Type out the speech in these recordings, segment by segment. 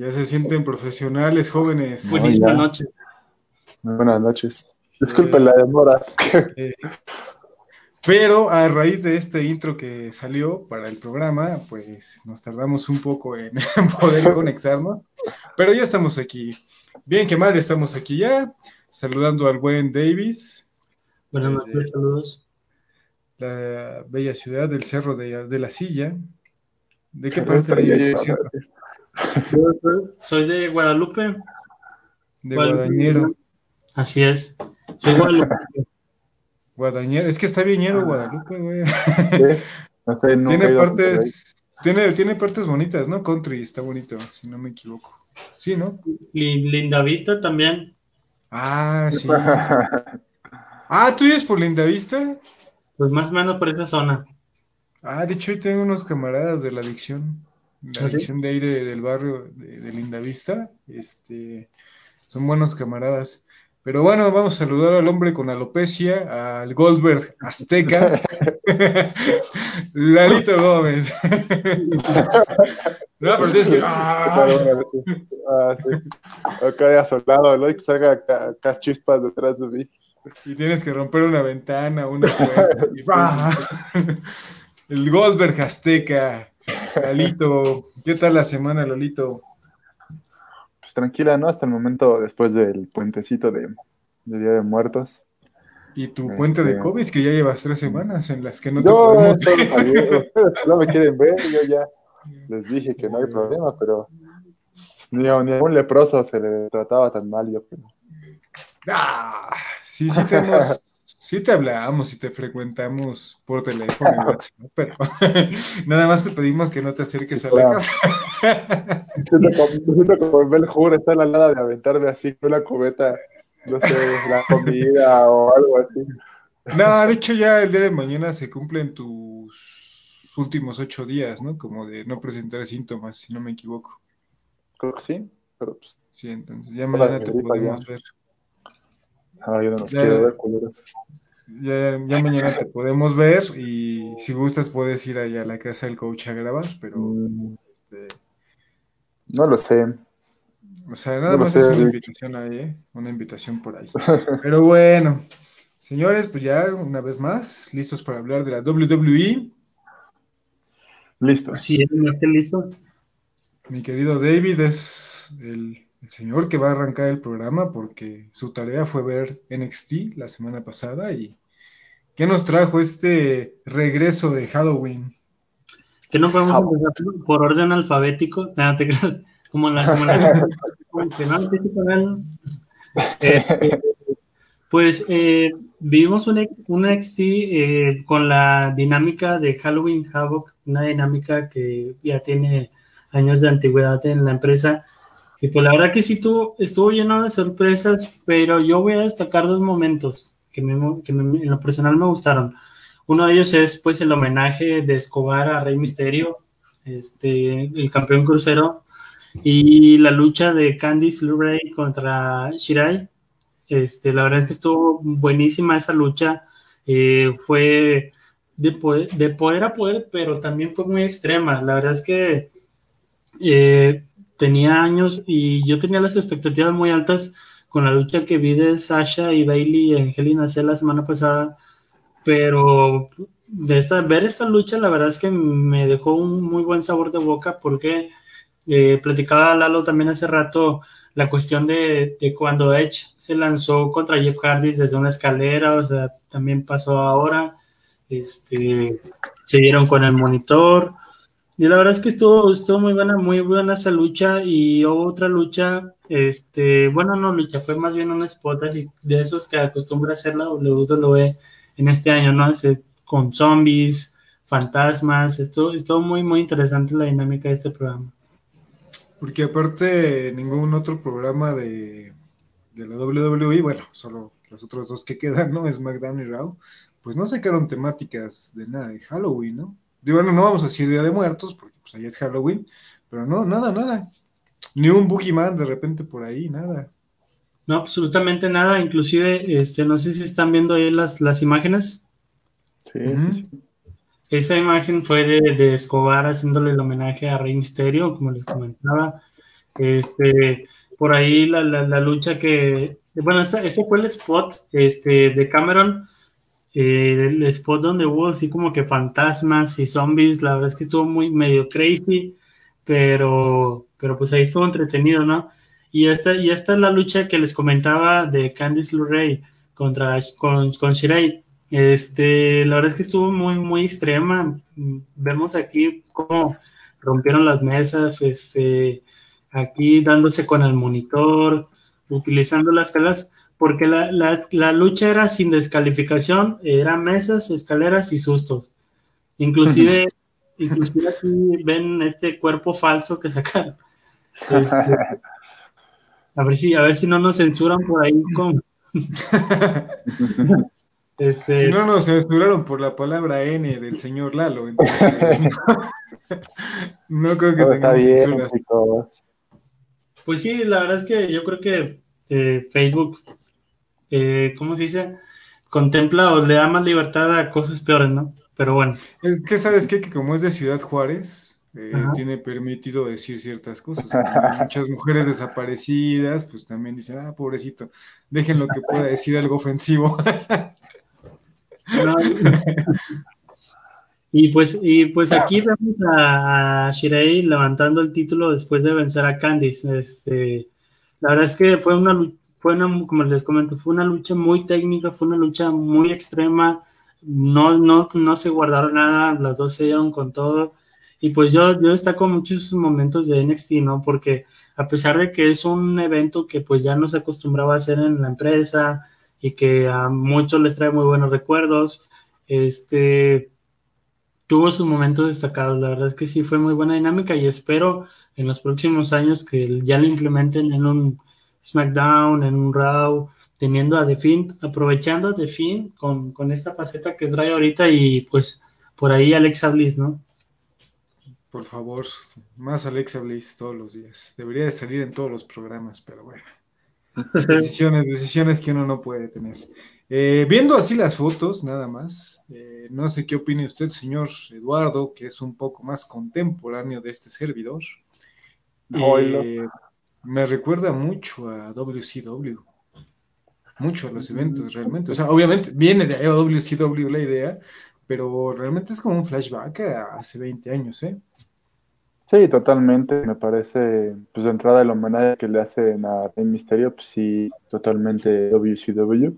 Ya se sienten profesionales, jóvenes. No, Buenísimas ya. noches. buenas noches. Disculpen la demora. Eh, pero a raíz de este intro que salió para el programa, pues nos tardamos un poco en poder conectarnos, pero ya estamos aquí. Bien que mal, estamos aquí ya, saludando al buen Davis, Buenas noches, saludos. la bella ciudad del Cerro de, de la Silla. ¿De qué parte de, Soy de Guadalupe. de. Guadañero? Así es. Soy Guadalupe. Guadañero, es que está bien ñero Guadalupe, güey. Sí, No sé, nunca Tiene partes, tiene, tiene partes bonitas, ¿no? Country está bonito, si no me equivoco. Sí, ¿no? Linda Vista también. Ah, sí. Ah, ¿tú vives por Lindavista? Pues más o menos por esa zona. Ah, de hecho, hoy tengo unos camaradas de la adicción. La ¿Ah, sí? adicción de ahí de- del barrio de, de Lindavista. Este, son buenos camaradas. Pero bueno, vamos a saludar al hombre con alopecia, al Goldberg Azteca, Lalito Gómez. no, pero tienes que. Ah, sí. Acá asolado, ¿no? Y que salga acá, acá chispas detrás de mí. Y tienes que romper una ventana, una puerta. El Goldberg Azteca. Lalito, ¿qué tal la semana, Lolito? Pues tranquila, ¿no? Hasta el momento, después del puentecito de, de Día de Muertos. Y tu Este- puente de COVID, que ya llevas tres semanas en las que no te Yo, podemos sabían, ustedes no me quieren ver, yo ya les dije que no hay problema, pero ni a, ni a un leproso se le trataba tan mal, yo creo. Ah, sí, sí te hemos, sí te hablamos y te frecuentamos por teléfono y WhatsApp, pero nada más te pedimos que no te acerques Sí, a la claro. casa. Siento como, Ben Hur, está la nada de aventarme así con una cubeta, no sé, la comida o algo así. No, de hecho ya el día de mañana se cumplen tus últimos ocho días, ¿no? Como de no presentar síntomas, si no me equivoco. Creo que sí, pero pues, Sí, entonces ya mañana te podemos ya. ver. Ahora yo no los Ya. quiero ver, culeros. Ya, ya mañana te podemos ver y si gustas puedes ir allá a la casa del coach a grabar, pero Mm, este, No lo sé. o sea, nada No más sé, es una Rick. invitación ahí, ¿eh? Una invitación por ahí. Pero bueno, señores, pues ya una vez más, listos para hablar de la WWE. Listo. Es, no esté listo. Mi querido David es el, el señor que va a arrancar el programa porque su tarea fue ver NXT la semana pasada y ¿qué nos trajo este regreso de Halloween? Que no podemos Ah. empezar por- orden alfabético. Nada, te creas. Como la. Como que no. Eh, pues eh, vimos un, un NXT eh, con la dinámica de Halloween Havoc, una dinámica que ya tiene años de antigüedad en la empresa. Y pues la verdad que sí tuvo, estuvo lleno de sorpresas, pero yo voy a destacar dos momentos que, me- que en lo personal me gustaron. Uno de ellos es pues el homenaje de Escobar a Rey Misterio, este, el campeón crucero, y la lucha de Candice LeRae contra Shirai. Este, la verdad es que estuvo buenísima esa lucha. eh, fue de poder, de poder a poder, pero también fue muy extrema. La verdad es que eh, tenía años y yo tenía las expectativas muy altas con la lucha que vi de Sasha y Bailey en Hell in a Cell la semana pasada, pero de esta, ver esta lucha la verdad es que me dejó un muy buen sabor de boca porque eh, platicaba Lalo también hace rato la cuestión de, de cuando Edge se lanzó contra Jeff Hardy desde una escalera, o sea, también pasó ahora, este, se dieron con el monitor, y la verdad es que estuvo, estuvo muy buena, muy buena esa lucha, y hubo otra lucha, este, bueno, no lucha, fue más bien un spot así, de esos que acostumbra hacer la WWE en este año, ¿no? Ese, con zombies, fantasmas, estuvo, estuvo muy, muy interesante la dinámica de este programa. Porque aparte ningún otro programa de, de la WWE, bueno, solo los otros dos que quedan, ¿no? SmackDown y Raw, pues no sacaron temáticas de nada de Halloween, ¿no? Digo, bueno, no vamos a decir Día de Muertos, porque pues ahí es Halloween, pero no, nada, nada. Ni un Boogeyman de repente por ahí, nada. No, absolutamente nada, inclusive, este, no sé si están viendo ahí las, las imágenes. Sí, Ujú. sí, sí. esa imagen fue de, Escobar haciéndole el homenaje a Rey Misterio, como les comentaba. Este, por ahí la, la, lucha que, bueno, ese fue el spot este, de Cameron, eh, el spot donde hubo así como que fantasmas y zombies, la verdad es que estuvo muy medio crazy, pero, pero pues ahí estuvo entretenido, ¿no? Y esta, y esta es la lucha que les comentaba de Candice LeRae contra con, con Shirai. Este, la verdad es que estuvo muy, muy extrema. Vemos aquí cómo rompieron las mesas, este, aquí dándose con el monitor, utilizando las escaleras, porque la, la, lucha era sin descalificación, eran mesas, escaleras y sustos. Inclusive, inclusive aquí ven este cuerpo falso que sacaron. Este, a ver si, a ver si no nos censuran por ahí con. Este... Si no nos censuraron por la palabra N del señor Lalo, entonces no creo que tengamos censuras. Pues sí, la verdad es que yo creo que eh, Facebook, eh, ¿cómo se dice? Contempla o le da más libertad a cosas peores, ¿no? Pero bueno. Es que sabes qué? que como es de Ciudad Juárez, eh, tiene permitido decir ciertas cosas. Muchas mujeres desaparecidas, pues también dicen, ah, pobrecito, déjenlo que pueda decir algo ofensivo. y pues, y pues aquí vemos a Shirei levantando el título después de vencer a Candice. Este, la verdad es que fue una, fue una, como les comento, fue una lucha muy técnica, fue una lucha muy extrema. No, no, no se guardaron nada, las dos se dieron con todo. Y pues yo, yo destaco muchos momentos de NXT, ¿no? Porque a pesar de que es un evento que pues ya no se acostumbraba a hacer en la empresa, y que a muchos les trae muy buenos recuerdos. Este tuvo sus momentos destacados, la verdad es que sí fue muy buena dinámica y espero en los próximos años que ya lo implementen en un SmackDown, en un Raw, teniendo a The aprovechando a The con, con esta faceta que trae ahorita y pues por ahí Alexa Bliss, ¿no? Por favor, más Alexa Bliss todos los días. Debería de salir en todos los programas, pero bueno. Decisiones, decisiones que uno no puede tener. Eh, viendo así las fotos, nada más, eh, no sé qué opine usted, señor Eduardo, que es un poco más contemporáneo de este servidor. Eh, me recuerda mucho a WCW, mucho a los eventos realmente. O sea, obviamente viene de WCW la idea, pero realmente es como un flashback a hace 20 años, ¿eh? Sí, totalmente. Me parece, pues de entrada el homenaje que le hacen a Rey Misterio, pues sí, totalmente WCW.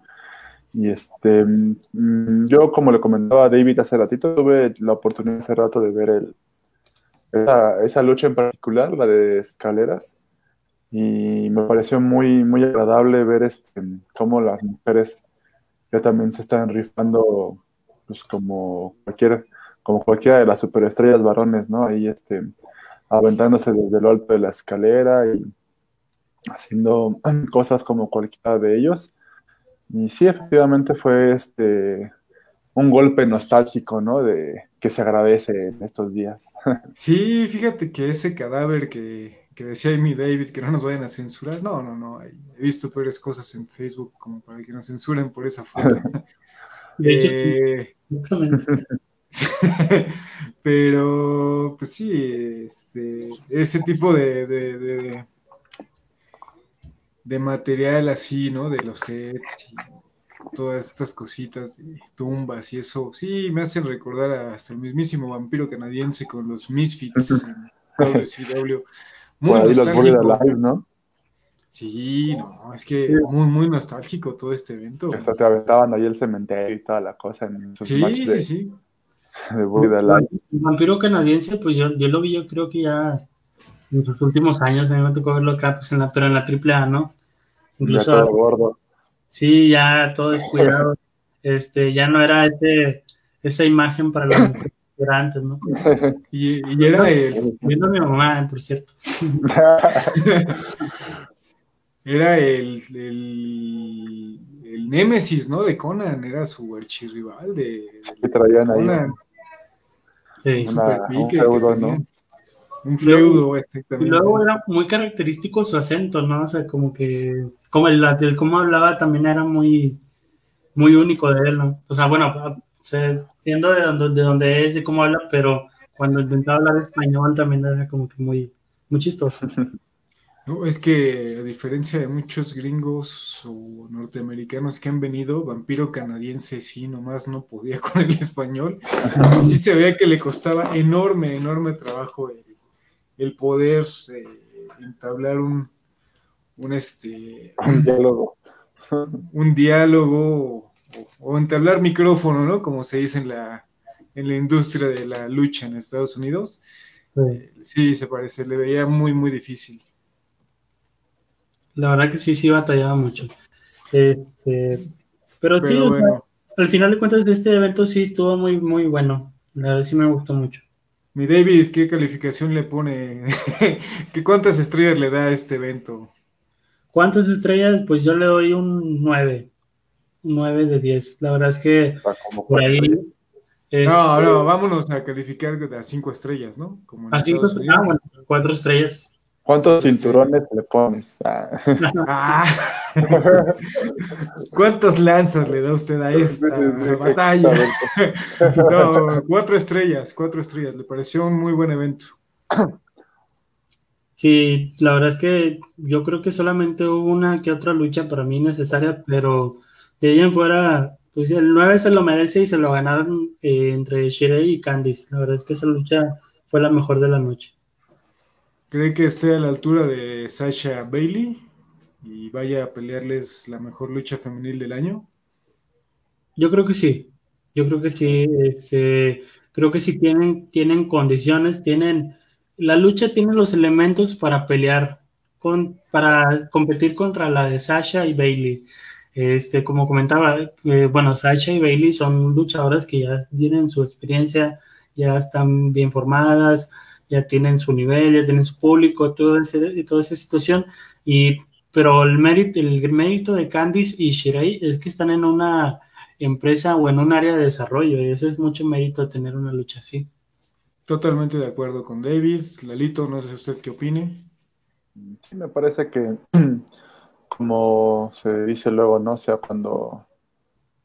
Y este, mm, yo como le comentaba a David hace ratito, tuve la oportunidad hace rato de ver el, esa, lucha en particular, la de escaleras, y me pareció muy, muy agradable ver este, cómo las mujeres ya también se están rifando, pues como cualquier, como cualquiera de las superestrellas varones, ¿no? Ahí este, aventándose desde lo alto de la escalera y haciendo cosas como cualquiera de ellos. Y sí, efectivamente fue este un golpe nostálgico, ¿no? De que se agradece en estos días. Sí, fíjate que ese cadáver que, que decía Amy David, que no nos vayan a censurar, no, no, no, he visto peores cosas en Facebook como para que nos censuren por esa foto. eh, Pero, pues sí, este, ese tipo de, de, de, material así, ¿no? De los sets y todas estas cositas de tumbas y eso, sí, me hacen recordar hasta el mismísimo vampiro canadiense con los Misfits en WCW. Muy nostálgico. ¿no? Sí, no, es que muy, muy nostálgico todo este evento. Hasta te aventaban ahí el cementerio y toda la cosa. En sí, sí, sí. El vampiro canadiense, pues yo, yo lo vi, yo creo que ya en los últimos años, a mí me tocó verlo acá, pues en la, pero en la AAA, ¿no? Incluso. Ya gordo. Sí, ya todo descuidado. este, ya no era ese, esa imagen para los que antes, ¿no? Y, y era el. Viendo a mi mamá, por cierto. era el, el, el Némesis, ¿no? De Conan, era su archirrival de, de traían ahí. Sí, un feudo, ¿no? Un feudo, exactamente. Y luego era muy característico su acento, ¿no? O sea, como que, como el, el cómo hablaba también era muy, muy único de él, ¿no? O sea, bueno, siendo de donde, de donde es y cómo habla, pero cuando intentaba hablar español también era como que muy, muy chistoso. No, es que a diferencia de muchos gringos o norteamericanos que han venido, Vampiro Canadiense sí, nomás no podía con el español. Y sí se veía que le costaba enorme, enorme trabajo el, poder eh, entablar un, un, este, un diálogo. Un diálogo o, entablar micrófono, ¿no? Como se dice en la, en la industria de la lucha en Estados Unidos. sí, se parece, le veía muy, muy difícil. La verdad que sí, sí batallaba mucho. Este, pero, sí, al final de cuentas de este evento sí estuvo muy, muy bueno. La verdad sí me gustó mucho. Mi David, ¿qué calificación le pone? ¿Qué ¿Cuántas estrellas le da a este evento? ¿Cuántas estrellas? Pues yo le doy un 9. 9 de 10. La verdad es que por ahí. no, no, vámonos a calificar a 5 estrellas, ¿no? Como a 5 estrellas. Ah, bueno, 4 estrellas. ¿Cuántos cinturones le pones? Ah. Ah. ¿Cuántas lanzas le da usted a esta batalla? no, cuatro estrellas, cuatro estrellas. Le pareció un muy buen evento. Sí, la verdad es que yo creo que solamente hubo una que otra lucha para mí necesaria, pero de ahí en fuera, pues el 9 se lo merece y se lo ganaron eh, entre Shirei y Candice. La verdad es que esa lucha fue la mejor de la noche. ¿Cree que sea a la altura de Sasha Bailey y vaya a pelearles la mejor lucha femenil del año? Yo creo que sí. Yo creo que sí. Este, creo que sí tienen, tienen condiciones, tienen. La lucha tiene los elementos para pelear, con, para competir contra la de Sasha y Bailey. Este, como comentaba, eh, bueno, Sasha y Bailey son luchadoras que ya tienen su experiencia, ya están bien formadas, ya tienen su nivel, ya tienen su público, toda, toda esa situación, y, pero el mérito, el mérito de Candice y Shirei es que están en una empresa o en un área de desarrollo, y eso es mucho mérito tener una lucha así. Totalmente de acuerdo con David. Lalito, no sé usted qué opine. Sí, me parece que, como se dice luego, ¿no? O sea, cuando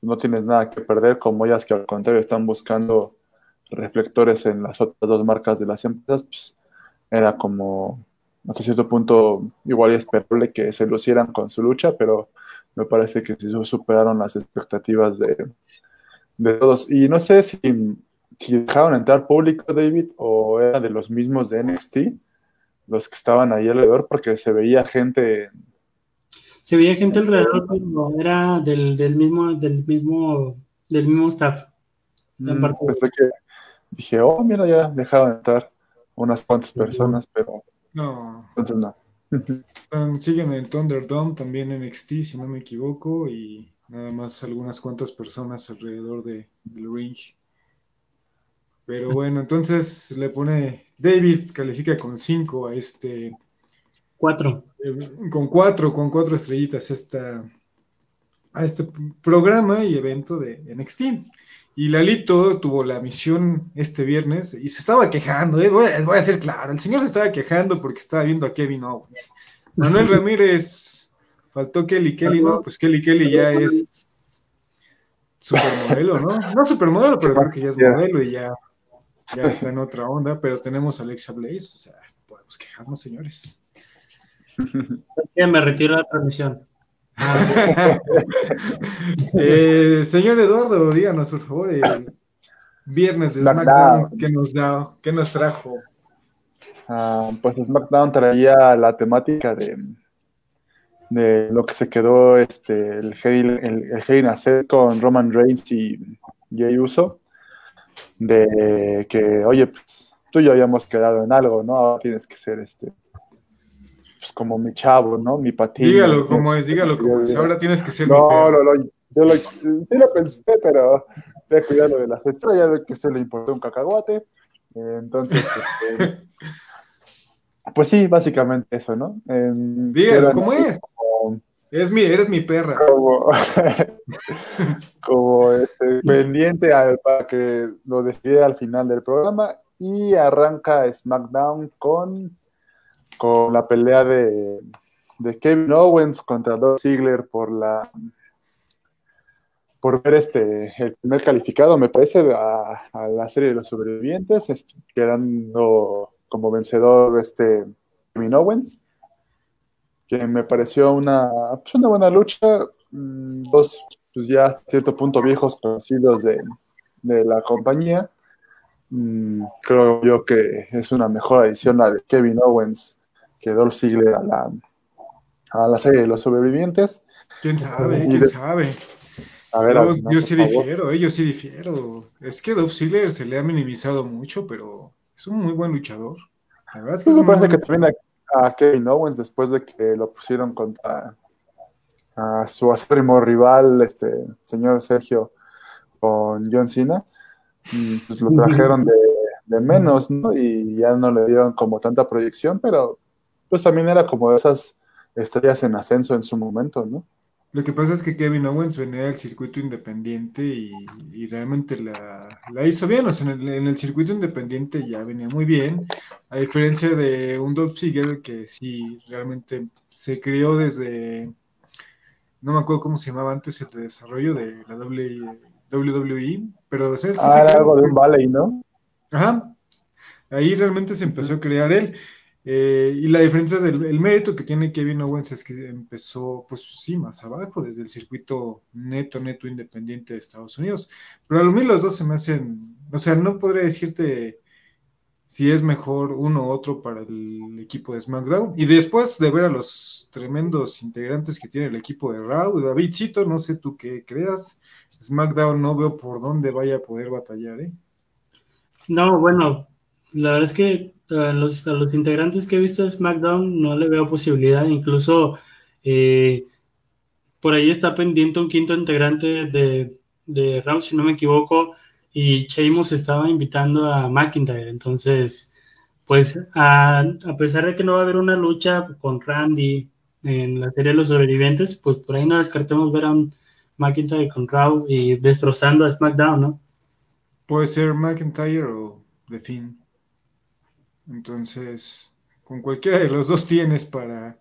no tienes nada que perder, como ellas que al contrario están buscando reflectores en las otras dos marcas de las empresas, pues era como hasta cierto punto igual esperable que se lucieran con su lucha, pero me parece que sí superaron las expectativas de, todos. Y no sé si, si dejaron entrar público, David, o era de los mismos de NXT, los que estaban ahí alrededor, porque se veía gente. Se veía gente alrededor, pero era del, del mismo, del mismo, del mismo staff. Mm, que, dije, oh, mira, ya dejaron entrar unas cuantas personas, pero no. Entonces no. siguen en Thunderdome, también en NXT, si no me equivoco, y nada más algunas cuantas personas alrededor de, del ring. Pero bueno, entonces le pone, David califica con 5 a este... Cuatro. Eh, con cuatro, con cuatro estrellitas esta, a este programa y evento de NXT. Y Lalito tuvo la misión este viernes y se estaba quejando, eh, voy, a, ser claro, el señor se estaba quejando porque estaba viendo a Kevin Owens. Manuel Ramírez, faltó Kelly Kelly, ¿no? Pues Kelly Kelly ya es supermodelo, ¿no? No supermodelo, pero creo que ya es modelo y ya, ya está en otra onda, pero tenemos a Alexa Blaze, o sea, podemos quejarnos, señores. Me retiro la transmisión. Eh, señor Eduardo, díganos por favor, el viernes de SmackDown, ¿qué nos da, qué nos trajo? Ah, pues SmackDown traía la temática de, de lo que se quedó este, el Hell, el, con Roman Reigns y Jey Uso, de que, oye, pues tú ya habíamos quedado en algo, ¿no? Ahora tienes que ser este pues, como mi chavo, ¿no? Mi patín. Dígalo como es, dígalo como es. Ahora tienes que ser no, No, no, yo lo, sí lo pensé, pero de cuidado de las estrellas, que se le importó un cacahuate. entonces, este, pues sí, básicamente eso, ¿no? Dígalo, ¿cómo es? es mi, eres mi perra. Como, como este, pendiente al, para que lo decida al final del programa y arranca SmackDown con con la pelea de, Kevin Owens contra Doug Ziggler por la por ver este, el primer calificado, me parece, a, la serie de los sobrevivientes, quedando como vencedor este Kevin Owens, que me pareció una, pues una buena lucha, mm, dos pues ya a cierto punto viejos conocidos de, de la compañía. Mm, creo yo que es una mejor adición la de Kevin Owens que Dolph Ziggler a la, a la serie de los sobrevivientes. ¿Quién sabe? ¿Quién sabe? A ver, yo, sí difiero, eh, yo sí difiero. Es que Dolph Ziggler se le ha minimizado mucho, pero es un muy buen luchador. La verdad es que me parece que también a, Kevin Owens después de que lo pusieron contra a su acérrimo rival, este señor Sergio, con John Cena, pues lo trajeron de, de, menos, ¿no? Y ya no le dieron como tanta proyección, pero pues también era como de esas estrellas en ascenso en su momento, ¿no? Lo que pasa es que Kevin Owens venía del circuito independiente y, realmente la, hizo bien. O sea, en el, circuito independiente ya venía muy bien. A diferencia de un Dolph Ziggler que sí realmente se crió desde. No me acuerdo cómo se llamaba antes el desarrollo de la WWE, pero. O ah, algo de un valley, ¿no? Ajá. Ahí realmente se empezó a crear él. Eh, y la diferencia del mérito que tiene Kevin Owens es que empezó, pues sí, más abajo, desde el circuito neto, neto independiente de Estados Unidos. Pero a lo mí los dos se me hacen, o sea, no podría decirte si es mejor uno u otro para el equipo de SmackDown. Y después de ver a los tremendos integrantes que tiene el equipo de Raw, Davidcito, no sé tú qué creas, SmackDown no veo por dónde vaya a poder batallar, ¿eh? No, bueno, la verdad es que a los, los integrantes que he visto de SmackDown no le veo posibilidad. Incluso eh, por ahí está pendiente un quinto integrante de, de Raw, si no me equivoco, y Sheamus estaba invitando a McIntyre. Entonces, pues a, a, pesar de que no va a haber una lucha con Randy en la serie de los sobrevivientes, pues por ahí no descartemos ver a un McIntyre con Raw y destrozando a SmackDown, ¿no? Puede ser McIntyre o The Finn. Entonces, con cualquiera de los dos tienes para,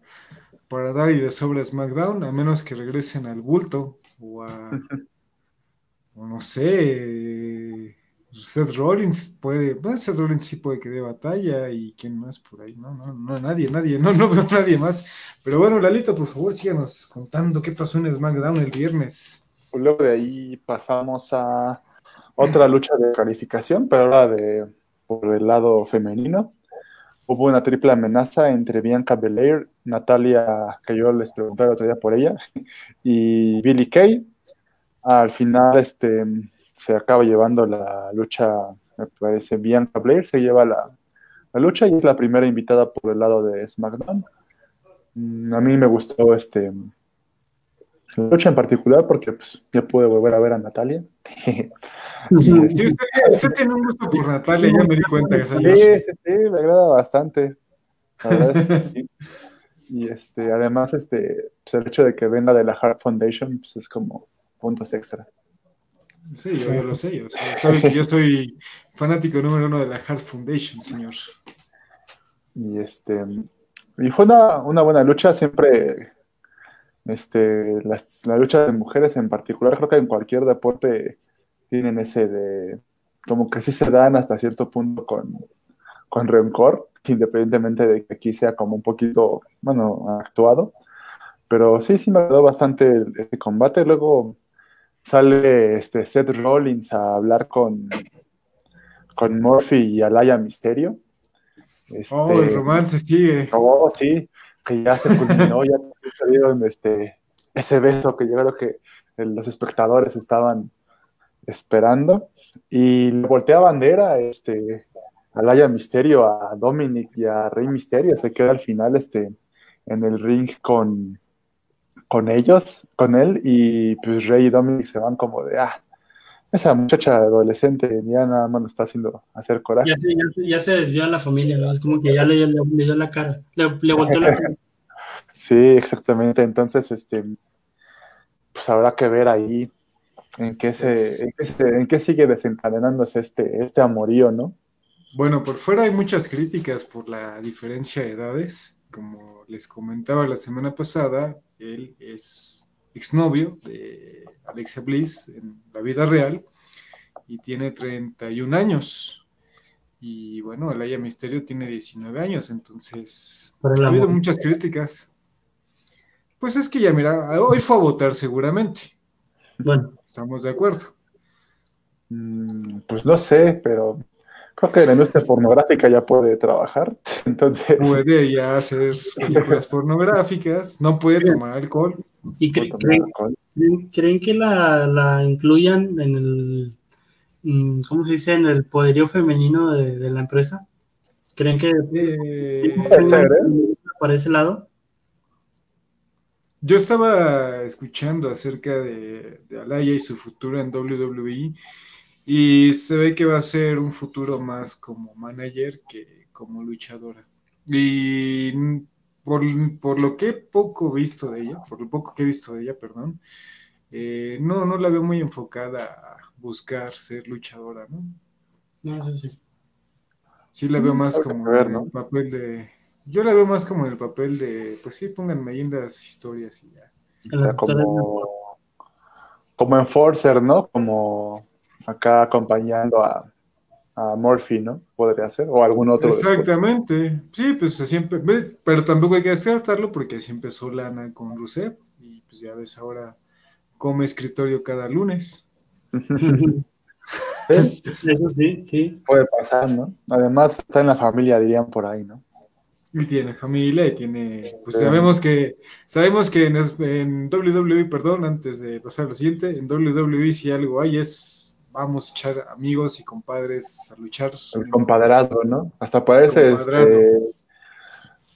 para dar y de sobra SmackDown, a menos que regresen al bulto o a, o no sé, Seth Rollins puede, bueno, Seth Rollins sí puede que dé batalla y quién más por ahí, no, no, no, nadie, nadie, no, no veo nadie más. Pero bueno, Lalito, por favor, síganos contando qué pasó en SmackDown el viernes. Luego de ahí pasamos a otra lucha de calificación, pero ahora de por el lado femenino hubo una triple amenaza entre Bianca Belair, Natalia, que yo les pregunté el otro día por ella, y Billy Kay. Al final este, se acaba llevando la lucha, me parece, Bianca Belair se lleva la, lucha y es la primera invitada por el lado de SmackDown. Mm, a mí me gustó este, la lucha en particular porque pues, ya pude volver a ver a Natalia. usted, tiene un gusto por Natalia, ya me di cuenta. sí, sí, sí, me agrada bastante. Y este, además, este, pues, el hecho de que venga de la Heart Foundation, pues es como puntos extra. Sí, yo, lo sé, yo saben que yo soy fanático número uno de la Heart Foundation, señor. Y este, y fue una, una buena lucha, siempre este, la lucha de mujeres en particular, creo que en cualquier deporte tienen ese de, como que sí se dan hasta cierto punto con, con rencor, independientemente de que aquí sea como un poquito, bueno, actuado. Pero sí, sí me agradó bastante el, combate. Luego sale este Seth Rollins a hablar con, con Murphy y Alaya Misterio. oh, el este, romance sigue. Oh, sí, que ya se culminó, ya salieron este, ese beso que yo creo que los espectadores estaban esperando. Y le voltea bandera este, a Laia Misterio, a Dominic y a Rey Misterio. Se queda al final este, en el ring con, con ellos, con él. Y pues Rey y Dominic se van como de, ah, esa muchacha adolescente ya nada más lo está haciendo hacer coraje. Ya, se desvió a la familia, ¿no? es como que ya le, dio la cara, le, volteó la cara. Sí, exactamente. Entonces, este, pues habrá que ver ahí en qué, se, en qué, sigue desencadenándose este, este amorío, ¿no? Bueno, por fuera hay muchas críticas por la diferencia de edades. Como les comentaba la semana pasada, él es exnovio de Alexia Bliss en la vida real y tiene 31 años. Y bueno, Alaya Misterio tiene 19 años, entonces ha habido muchas críticas. Pues es que ya, mira, hoy fue a votar seguramente. Bueno. Estamos de acuerdo. Mm, pues no sé, pero creo que la industria pornográfica ya puede trabajar, entonces... Puede ya hacer películas pornográficas, no puede tomar alcohol. ¿Y creen, que la, la, incluyan en el, mm, ¿cómo se dice?, en el poderío femenino de, la empresa? ¿Creen que... Eh, para ese lado? Yo estaba escuchando acerca de, de Alaya y su futuro en WWE y se ve que va a ser un futuro más como manager que como luchadora. Y por, lo que poco visto de ella, por lo poco que he visto de ella, perdón, eh, no, no la veo muy enfocada a buscar ser luchadora, ¿no? No, sí, sí. Sí la veo más como en el papel de... Yo la veo más como en el papel de, pues sí, pónganme ahí en las historias y ya. O sea, como, como enforcer, ¿no? Como acá acompañando a, a Murphy, ¿no? Podría ser, o algún otro. Exactamente, sí, pues siempre, pero tampoco hay que descartarlo porque así empezó Lana con Rusev y pues ya ves ahora come escritorio cada lunes. Eso sí, sí. Puede pasar, ¿no? Además está en la familia, dirían por ahí, ¿no? Y tiene familia y tiene, pues sabemos que, sabemos que en, en WWE, perdón, antes de pasar a lo siguiente, en WWE si algo hay es vamos a echar amigos y compadres a luchar. El compadrazgo, ¿no? Hasta parece este,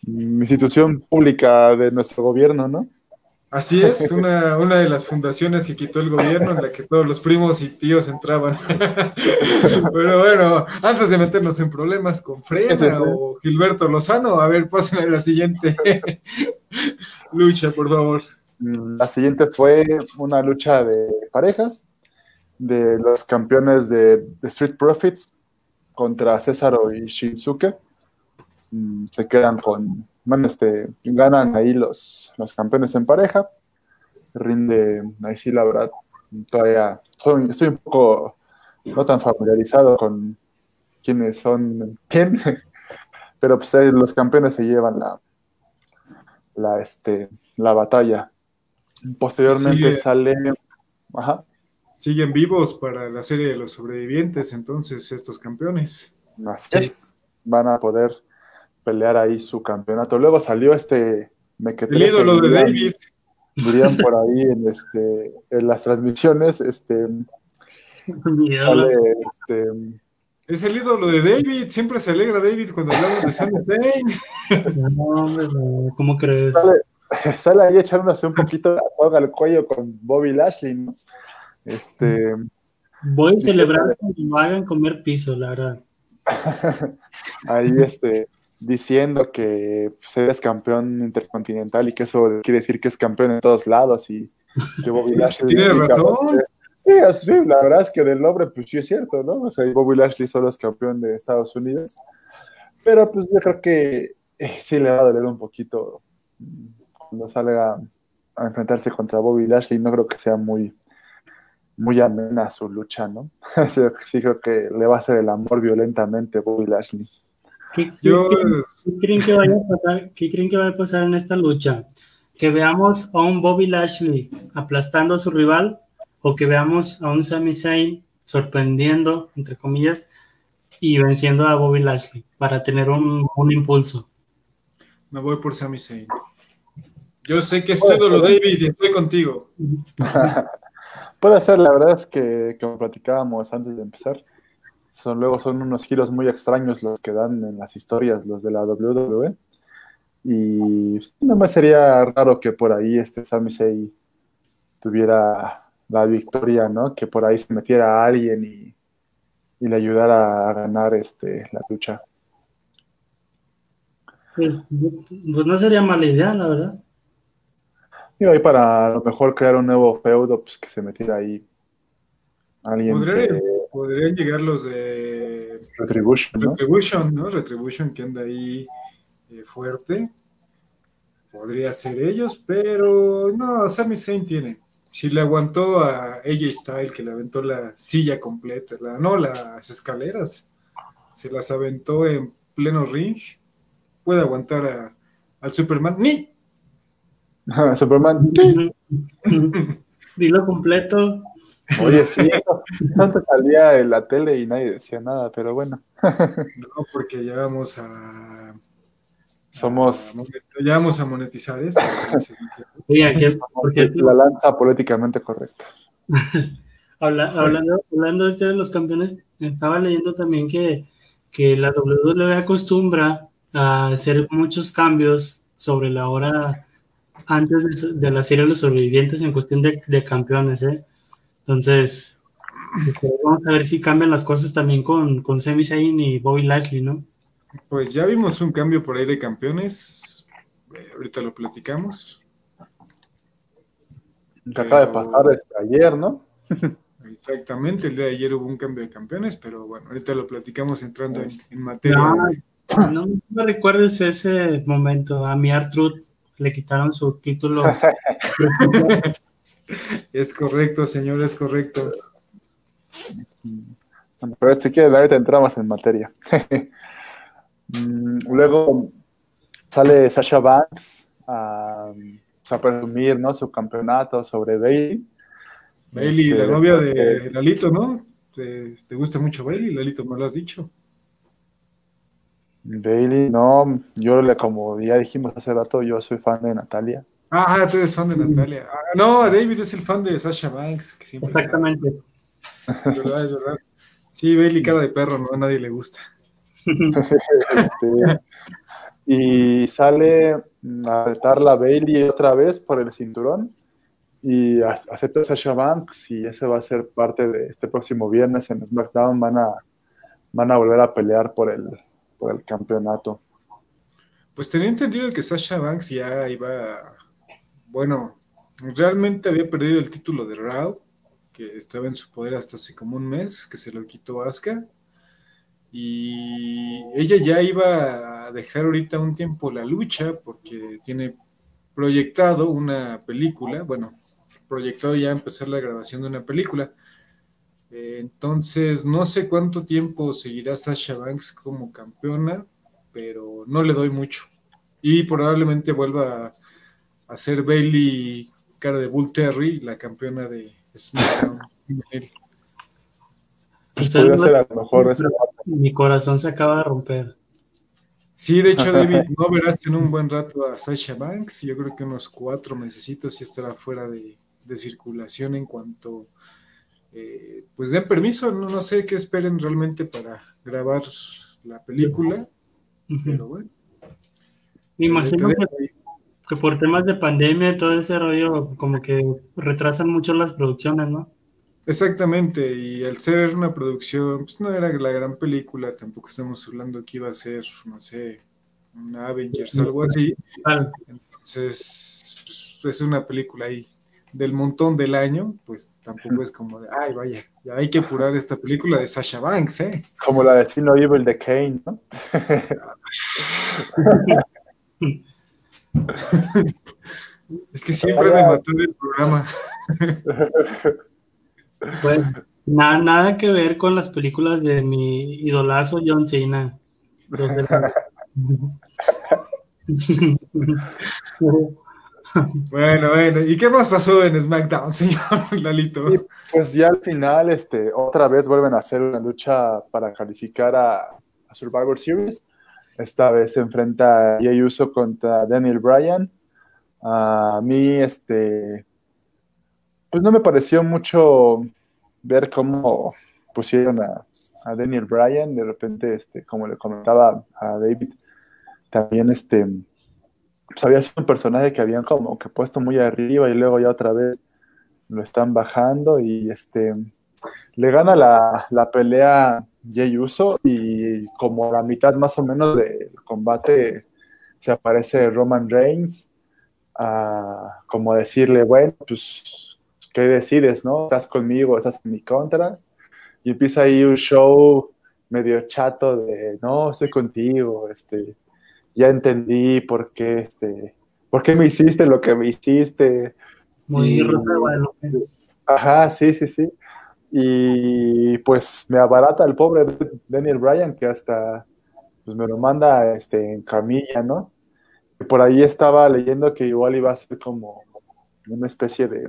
institución pública de nuestro gobierno, ¿no? Así es, una, una de las fundaciones que quitó el gobierno en la que todos los primos y tíos entraban. Pero bueno, antes de meternos en problemas con Frena o Gilberto Lozano, a ver, pásenle a la siguiente lucha, por favor. La siguiente fue una lucha de parejas de los campeones de, Street Profits contra Césaro y Shinsuke. Mm, se quedan con, bueno, este, ganan ahí los, los campeones en pareja. Rinde, ahí sí la verdad, todavía estoy un poco no tan familiarizado con quiénes son quién, pero pues los campeones se llevan la, la, este, la batalla. Posteriormente sale, ajá, siguen vivos para la serie de los sobrevivientes, entonces estos campeones. Así es, van a poder pelear ahí su campeonato. Luego salió este El ídolo de David. Dirían por ahí en este en las transmisiones, este sale este es el ídolo de David, siempre se alegra David cuando hablamos de Zayn. No, ¿cómo crees? Sale, ahí echándose un poquito la soga al cuello con Bobby Lashley, ¿no? Este, Voy a celebrar que me hagan comer piso, la verdad. Ahí este, diciendo que pues, eres campeón intercontinental y que eso quiere decir que es campeón en todos lados y que Bobby Lashley. Razón. Sí, la verdad es que del nombre, pues sí es cierto, ¿no? O sea, Bobby Lashley solo es campeón de Estados Unidos. Pero pues yo creo que eh, sí le va a doler un poquito cuando salga a enfrentarse contra Bobby Lashley. No creo que sea muy, muy amena su lucha, ¿no? sí creo que le va a hacer el amor violentamente Bobby Lashley. ¿Qué, creen que vaya a pasar? ¿Qué creen que va a pasar en esta lucha? ¿Que veamos a un Bobby Lashley aplastando a su rival o que veamos a un Sami Zayn sorprendiendo, entre comillas, y venciendo a Bobby Lashley para tener un, impulso? Me voy por Sami Zayn. Yo sé que es todo lo David y estoy contigo. Puede ser, la verdad es que, como platicábamos antes de empezar, son, luego son unos giros muy extraños los que dan en las historias, los de la WWE. Y no me sería raro que por ahí este Sami Zayn tuviera la victoria, ¿no? Que por ahí se metiera a alguien y, le ayudara a ganar este, la lucha. Pues, pues no sería mala idea, la verdad. Y ahí para a lo mejor crear un nuevo feudo, pues que se metiera ahí alguien. Podrían, llegar los de Retribution, ¿no? Retribution, ¿no? Retribution que anda ahí eh, fuerte. podría ser ellos, pero no, Sami Zayn tiene. Si le aguantó a AJ Style, que le aventó la silla completa, la, no, las escaleras, se las aventó en pleno ring, puede aguantar al Superman. ¡Ni! Superman. Dilo completo. Oye, sí, antes salía en la tele y nadie decía nada, pero bueno. no, porque ya vamos a somos. Ya vamos a monetizar eso. La lanza políticamente correcta. hablando, hablando de los campeones, estaba leyendo también que, que la WWE acostumbra a hacer muchos cambios sobre la hora antes de, la serie de los sobrevivientes en cuestión de, campeones. ¿eh? Entonces, vamos a ver si cambian las cosas también con, con Sami Zayn y Bobby Lashley, ¿no? Pues ya vimos un cambio por ahí de campeones. Eh, ahorita lo platicamos. Que acaba de pasar este, ayer, ¿no? Exactamente, el día de ayer hubo un cambio de campeones, pero bueno, ahorita lo platicamos entrando en, materia. No, me recuerdes ese momento. A mi Artrud le quitaron su título. es correcto, señor, es correcto. pero si quieres, ahorita entramos en materia. Mm, luego sale Sasha Banks a, presumir ¿no? su campeonato sobre Bailey. Bailey, la este, novia de Lalito, ¿no? ¿Te, gusta mucho Bailey? Lalito, ¿me lo has dicho? Bailey, no, yo le, como ya dijimos hace rato, yo soy fan de Natalia. Ah, tú eres fan de Natalia. Ah, no, David es el fan de Sasha Banks. Que siempre Exactamente. Es verdad, es verdad. Sí, Bailey, cara de perro, no a nadie le gusta. Este, y sale a retar la Bailey otra vez por el cinturón y acepta a Sasha Banks y ese va a ser parte de este próximo viernes en SmackDown. Van a, van a volver a pelear por el, por el campeonato. Pues tenía entendido que Sasha Banks ya iba, bueno, realmente había perdido el título de Raw, que estaba en su poder hasta hace como un mes, que se lo quitó Asuka y ella ya iba a dejar ahorita un tiempo la lucha porque tiene proyectado una película, bueno, proyectado ya empezar la grabación de una película. entonces, no sé cuánto tiempo seguirá Sasha Banks como campeona, pero no le doy mucho. Y probablemente vuelva a, ser Bailey, cara de Bull Terry, la campeona de SmackDown. Mi corazón se acaba de romper. Sí, de hecho, David, no verás en un buen rato a Sasha Banks. Yo creo que unos cuatro meses y estará fuera de, circulación en cuanto eh, pues den permiso. No, no sé qué esperen realmente para grabar la película, pero bueno. Me imagino que, que, por temas de pandemia y todo ese rollo, como que retrasan mucho las producciones, ¿no? Exactamente, y al ser una producción, pues no era la gran película, tampoco estamos hablando que iba a ser, no sé, una Avengers, algo así. Entonces, pues, es una película ahí del montón del año, pues tampoco es como de, ay, vaya, ya hay que apurar esta película de Sasha Banks, ¿eh? Como la de Sino Evil de Kane, ¿no? es que siempre me mató el programa. Pues, nada, nada que ver con las películas de mi idolazo John Cena. Bueno, bueno, ¿y qué más pasó en SmackDown, señor Lalito? pues ya al final, este, otra vez vuelven a hacer una lucha para calificar a, Survivor Series. Esta vez se enfrenta Jey Uso contra Daniel Bryan. A mí, este, pues no me pareció mucho ver cómo pusieron a, Daniel Bryan, de repente, este, como le comentaba a David, también este, pues había sido un personaje que habían como que puesto muy arriba y luego ya otra vez lo están bajando y este, le gana la, la pelea Jey Uso y como la mitad más o menos del combate se aparece Roman Reigns a como decirle, bueno, pues ¿qué decides, no? ¿Estás conmigo, estás en mi contra? Y empieza ahí un show medio chato de, no, estoy contigo, este, ya entendí por qué este, ¿por qué me hiciste lo que me hiciste? Muy y, Ajá, sí, sí, sí. Y pues me abarata el pobre Daniel Bryan que hasta pues me lo manda este, en camilla, ¿no? Y por ahí estaba leyendo que igual iba a ser como una especie de,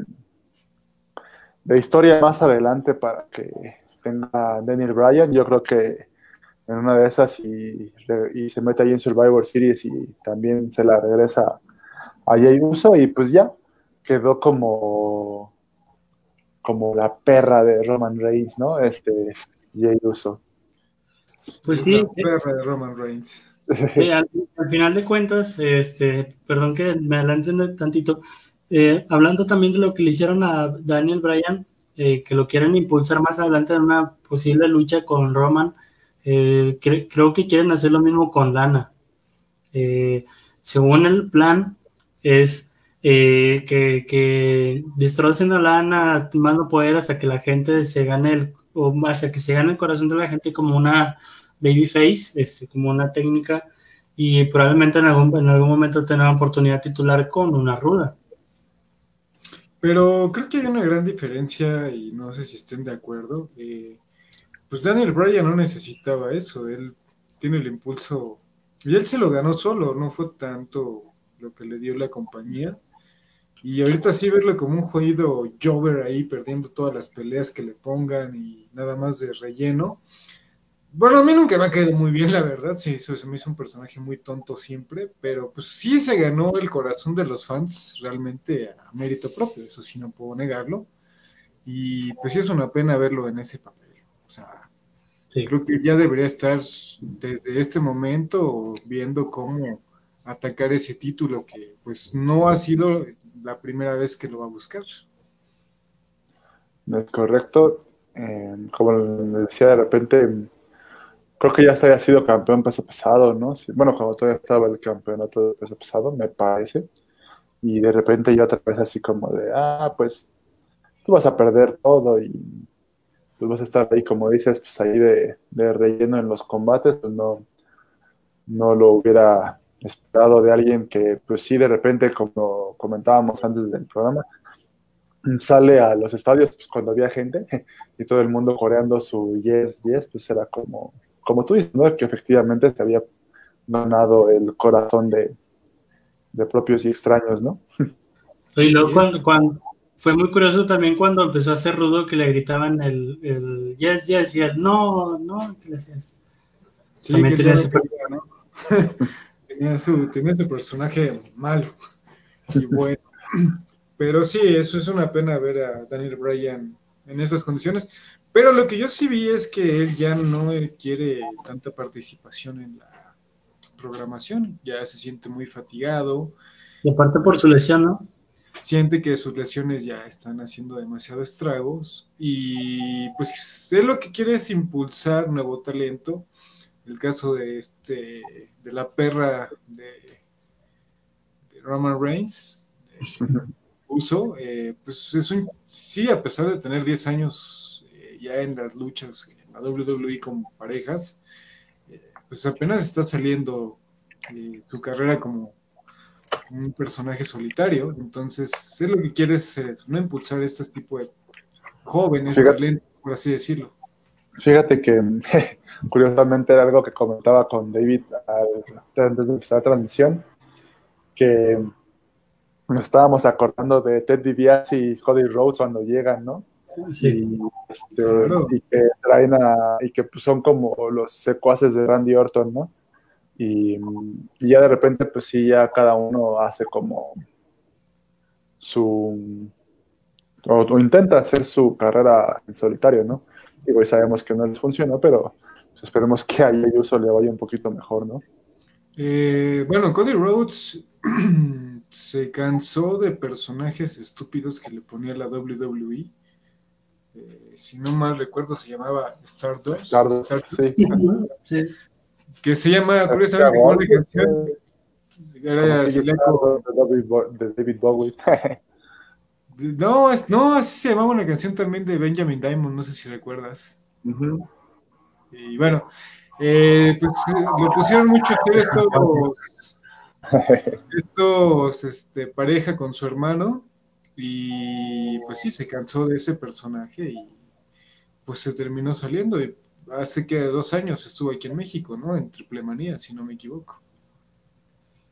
de historia más adelante para que tenga Daniel Bryan. Yo creo que en una de esas y, se mete ahí en Survivor Series y también se la regresa a Jay Uso y pues ya quedó como como la perra de Roman Reigns, ¿no? Este Jay Uso. Pues sí. La perra de Roman Reigns. al, final de cuentas, este, perdón que me adelante tantito, eh, hablando también de lo que le hicieron a Daniel Bryan, eh, que lo quieren impulsar más adelante en una posible lucha con Roman, eh, creo que quieren hacer lo mismo con Lana. según el plan, es que, que, destrocen a Lana más poder hasta que la gente se gane el, o hasta que se gane el corazón de la gente como una babyface, este, como una técnica, y probablemente en algún, en algún momento tenga oportunidad titular con una ruda. Pero creo que hay una gran diferencia y no sé si estén de acuerdo. Eh, pues Daniel Bryan no necesitaba eso, él tiene el impulso y él se lo ganó solo, no fue tanto lo que le dio la compañía. Y ahorita sí verlo como un jodido Jover ahí perdiendo todas las peleas que le pongan y nada más de relleno, bueno, a mí nunca me ha quedado muy bien, la verdad. Sí, se me hizo un personaje muy tonto siempre, pero pues sí se ganó el corazón de los fans realmente a mérito propio, eso sí no puedo negarlo. Y pues sí es una pena verlo en ese papel. O sea, creo que ya debería estar desde este momento viendo cómo atacar ese título que pues no ha sido la primera vez que lo va a buscar. Es correcto. Eh, como decía, de repente creo que ya había sido campeón peso pesado, ¿no? bueno, cuando todavía estaba el campeonato de peso pesado, me parece. Y de repente yo otra vez así como de, ah, pues tú vas a perder todo y tú vas a estar ahí, como dices, pues ahí de, relleno en los combates, pues no, no lo hubiera esperado de alguien que, pues sí, de repente, como comentábamos antes del programa, sale a los estadios pues, cuando había gente y todo el mundo coreando su yes, yes, pues era como, como tú dices, ¿no? que efectivamente se había ganado el corazón de, propios y extraños, ¿no? Y luego cuando, fue muy curioso también cuando empezó a ser rudo que le gritaban el, el yes, yes y el no, no, gracias. Sí, que tenía, ¿no? tenía, su, tenía su personaje malo y bueno. Pero sí, eso es una pena ver a Daniel Bryan en esas condiciones. Pero lo que yo sí vi es que él ya no quiere tanta participación en la programación, ya se siente muy fatigado. Y aparte por su lesión, ¿no? Siente que sus lesiones ya están haciendo demasiados estragos y pues él lo que quiere es impulsar nuevo talento. El caso de este de la perra de, Roman Reigns, Uso, eh, pues es un, sí, a pesar de tener 10 años ya en las luchas en la WWE como parejas, eh, pues apenas está saliendo eh, su carrera como un personaje solitario, entonces es lo que quiere es no impulsar este tipo de jóvenes talentos, por así decirlo. Fíjate que curiosamente era algo que comentaba con David antes de empezar la transmisión, que nos estábamos acordando de Ted DiBiase y Cody Rhodes cuando llegan, ¿no? Y, este, y, que traen a, y que pues, son como los secuaces de Randy Orton, ¿no? Y, ya de repente, pues sí, ya cada uno hace como su. O, intenta hacer su carrera en solitario, ¿no? Y hoy sabemos que no les funciona, pero esperemos que a Ayuso le vaya un poquito mejor, ¿no? Eh, bueno, Cody Rhodes se cansó de personajes estúpidos que le ponía la WWE eh, si no mal recuerdo, se llamaba Stardust. Stardust, sí. Que se llama, curiosamente, una canción. Era de David Bowie. no, es, no, así se llamaba una canción también de Benjamin Diamond, no sé si recuerdas. Y bueno, eh, pues le pusieron muchos todos Estos, este, pareja con su hermano y pues sí, se cansó de ese personaje y pues se terminó saliendo y hace que dos años estuvo aquí en México, ¿no? En Triple Manía, si no me equivoco.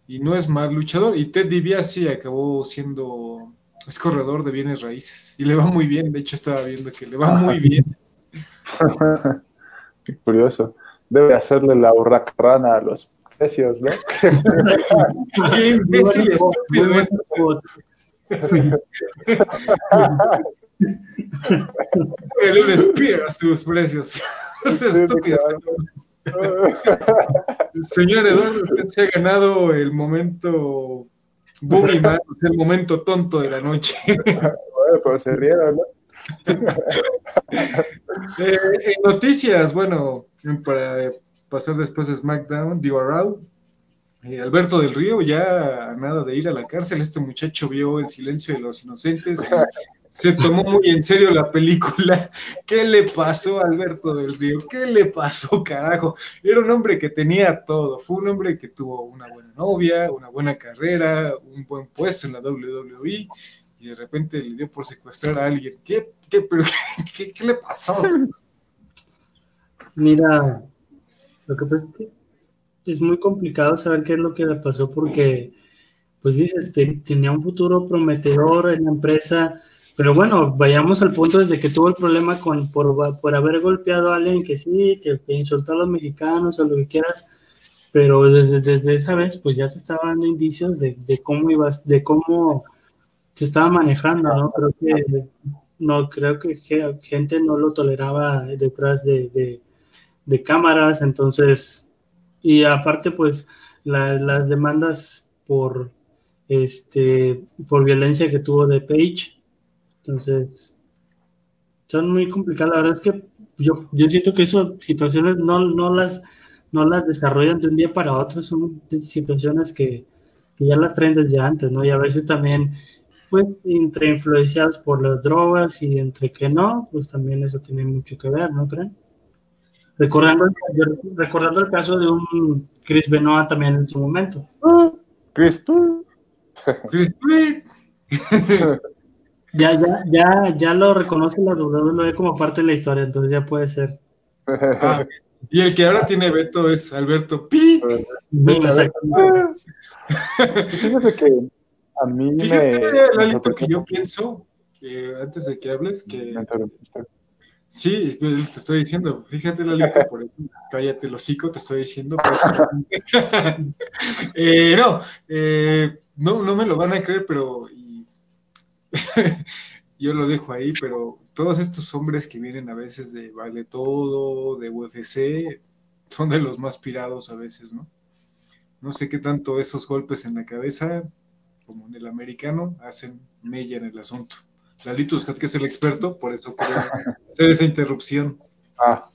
Y no es mal luchador. Y Ted DiBiase acabó siendo, es corredor de bienes raíces y le va muy bien. De hecho, estaba viendo que le va muy bien. Qué curioso. Debe hacerle la hurracarrana a los precios, ¿no? Qué imbécil estúpido. El un espías tus precios. Es estúpido. Señor Eduardo, usted se ha ganado el momento Boogeyman, el momento tonto de la noche. Bueno, pues se rieron, ¿no? Eh, en noticias, bueno, para pasar después de SmackDown, digo Raw, eh, Alberto del Río ya a nada de ir a la cárcel, este muchacho vio el silencio de los inocentes, se tomó muy en serio la película. ¿Qué le pasó a Alberto del Río? ¿Qué le pasó, carajo? Era un hombre que tenía todo, fue un hombre que tuvo una buena novia, una buena carrera, un buen puesto en la WWE y de repente le dio por secuestrar a alguien. ¿Qué, qué, pero, qué, le pasó? Mira, lo que pasa es que es muy complicado saber qué es lo que le pasó porque, pues dices, tenía un futuro prometedor en la empresa, pero bueno, vayamos al punto desde que tuvo el problema con, por, por haber golpeado a alguien que sí, que, insultó a los mexicanos o lo que quieras, pero desde, desde esa vez, pues ya te estaba dando indicios de, de cómo ibas, de cómo se estaba manejando, ¿no? Creo que no creo que gente no lo toleraba detrás de, de cámaras, entonces, y aparte, pues, las demandas por, este, por violencia que tuvo de Page, entonces, son muy complicadas. La verdad es que yo, yo siento que esas situaciones no, no, las, no las desarrollan de un día para otro, son situaciones que, que ya las traen desde antes, ¿no? Y a veces también pues entre influenciados por las drogas y entre que no, pues también eso tiene mucho que ver, ¿no creen? Recordando, recordando el caso de un Chris Benoit también en su momento. Chris Chris ya, ya, ya, ya lo reconoce la WWE como parte de la historia, entonces ya puede ser. Ah, y el que ahora tiene veto es Alberto Pi. Fíjate que a mí Fíjate, me... Lalito, que yo pienso, eh, antes de que hables, que Sí, te estoy diciendo, fíjate Lalito, por eso, cállate el hocico, te estoy diciendo. eh, no, eh, no, no me lo van a creer, pero yo lo dejo ahí, pero todos estos hombres que vienen a veces de Vale Todo, de UFC, son de los más pirados a veces, ¿no? No sé qué tanto esos golpes en la cabeza, como en el americano, hacen mella en el asunto. Lalito, usted que es el experto, por eso quiero hacer esa interrupción. Ah,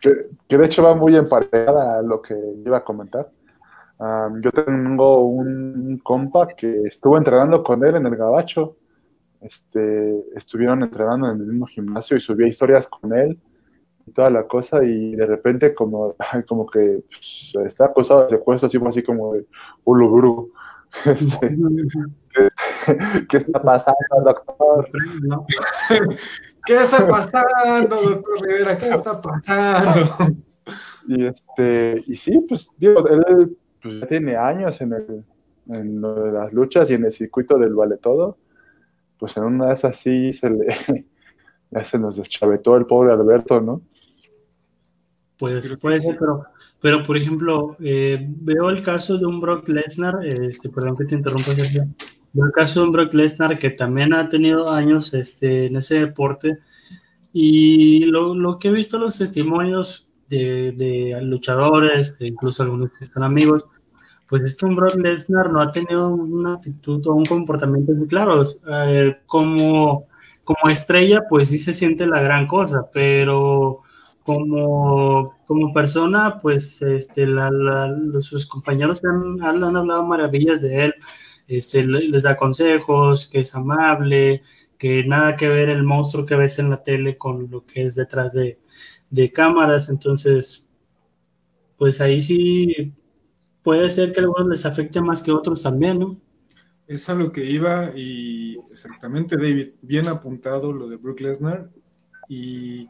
que, de hecho va muy emparejada a lo que iba a comentar. yo tengo un compa que estuvo entrenando con él en el Gabacho. Este, estuvieron entrenando en el mismo gimnasio y subía historias con él y toda la cosa y de repente como, como que pues, está acusado de secuestro, así, así como de Uluguru. Este, ¿Qué está pasando, doctor? ¿Qué está pasando, doctor Rivera? ¿Qué está pasando? Y este, y sí, pues digo, él pues, ya tiene años en, el, en lo de las luchas y en el circuito del vale todo. Pues en una de esas sí se le ya se nos deschavetó el pobre Alberto, ¿no? Pues puede ser, pero pero, por ejemplo, eh, veo el caso de un Brock Lesnar, este, perdón que te interrumpa, Sergio. Veo el caso de un Brock Lesnar que también ha tenido años este, en ese deporte. Y lo, lo que he visto los testimonios de, de luchadores, incluso algunos que están amigos, pues es que un Brock Lesnar no ha tenido una actitud o un comportamiento muy claro. Eh, como, como estrella, pues sí se siente la gran cosa, pero como, como persona, pues este, sus compañeros han, han, hablado maravillas de él, este, les da consejos, que es amable, que nada que ver el monstruo que ves en la tele con lo que es detrás de, cámaras, entonces, pues ahí sí puede ser que a algunos les afecte más que otros también, ¿no? Es a lo que iba y exactamente, David, bien apuntado lo de Brook Lesnar. Y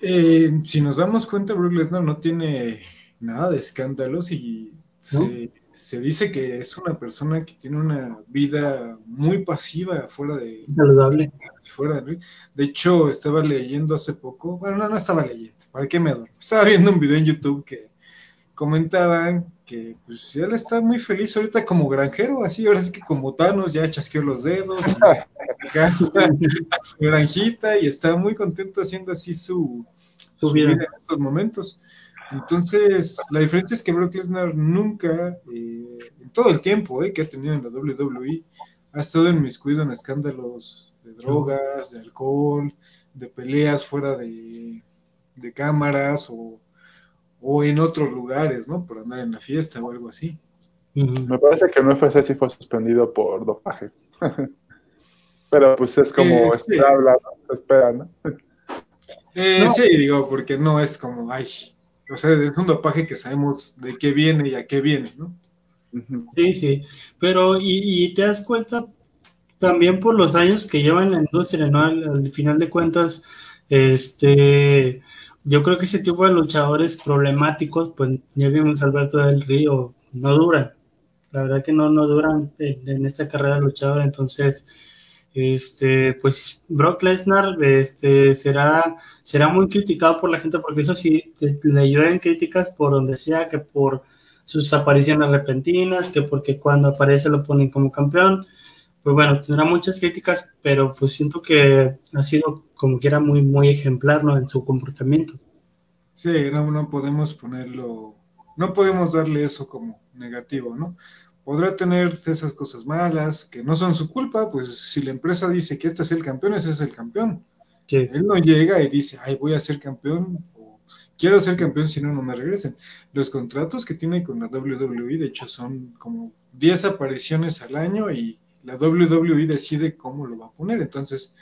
eh, si nos damos cuenta, Brook Lesnar no tiene nada de escándalos y se, se, dice que es una persona que tiene una vida muy pasiva fuera de... Saludable. Fuera de, de hecho, estaba leyendo hace poco, bueno, no, no estaba leyendo, ¿para qué me adoro? Estaba viendo un video en YouTube que comentaban que pues él está muy feliz ahorita como granjero, así, ahora sí que como Thanos ya chasqueó los dedos, su granjita y está muy contento haciendo así su, su vida. en estos momentos. Entonces, la diferencia es que Brock Lesnar nunca, eh, en todo el tiempo eh, que ha tenido en la WWE, ha estado inmiscuido en escándalos de drogas, de alcohol, de peleas fuera de, de cámaras o, o, en otros lugares, ¿no? Por andar en la fiesta o algo así. Me parece que no UFC sí fue suspendido por dopaje. Pero pues es como eh, sí. se espera, ¿no? Eh, no. Sí, digo, porque no es como, ay, o sea, es un dopaje que sabemos de qué viene y a qué viene, ¿no? Sí, sí, pero y, y te das cuenta también por los años que lleva en la industria, ¿no? Al, al, final de cuentas, este, yo creo que ese tipo de luchadores problemáticos, pues ya vimos Alberto del Río, no duran. La verdad que no, no duran en, esta carrera luchadora, entonces, este, pues Brock Lesnar este, será, será muy criticado por la gente porque eso sí, le llueven críticas por donde sea, que por sus apariciones repentinas, que porque cuando aparece lo ponen como campeón. Pues bueno, tendrá muchas críticas, pero pues siento que ha sido como que era muy, muy ejemplar ¿no? en su comportamiento. Sí, no, no podemos ponerlo, no podemos darle eso como negativo, ¿no? podrá tener esas cosas malas que no son su culpa, pues si la empresa dice que este es el campeón, ese es el campeón. Sí. Él no llega y dice, ay, voy a ser campeón, o quiero ser campeón si no, no me regresen. Los contratos que tiene con la WWE, de hecho, son como 10 apariciones al año y la WWE decide cómo lo va a poner. Entonces,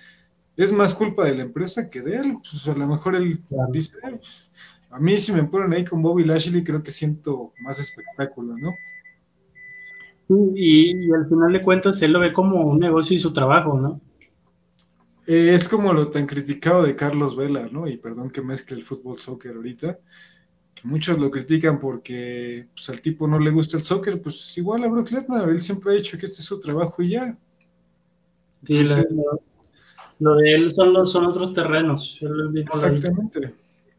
es más culpa de la empresa que de él. Pues a lo mejor él claro. dice, pues, a mí si me ponen ahí con Bobby Lashley, creo que siento más espectáculo, ¿no? Y, y, al final de cuentas él lo ve como un negocio y su trabajo, ¿no? Eh, es como lo tan criticado de Carlos Vela, ¿no? Y perdón que mezcle el fútbol soccer ahorita, muchos lo critican porque pues, al tipo no le gusta el soccer, pues igual a Brock Lesnar, él siempre ha dicho que este es su trabajo y ya. Sí, Entonces, lo, lo, de él son, los, son otros terrenos. Exactamente.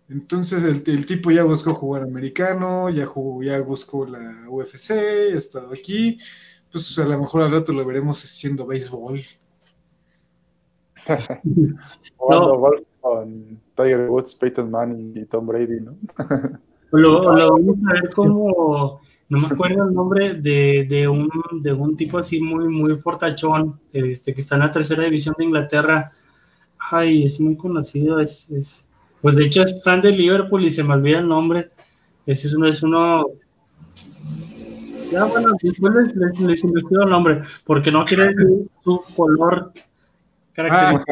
Entonces el, el, tipo ya buscó jugar americano, ya, jugó, ya buscó la UFC, ya ha estado aquí. Pues a lo mejor al rato lo veremos haciendo béisbol. Jugando no. golf con Tiger Woods, Peyton Manning y Tom Brady, ¿no? lo, lo, vamos a ver como, no me acuerdo el nombre de, de, un, de un tipo así muy, muy fortachón, este, que está en la tercera división de Inglaterra. Ay, es muy conocido, es, es pues de hecho es fan de Liverpool y se me olvida el nombre. Ese es uno, es uno. Ya bueno, después les, les, les el nombre, porque no quiere decir su color Ah.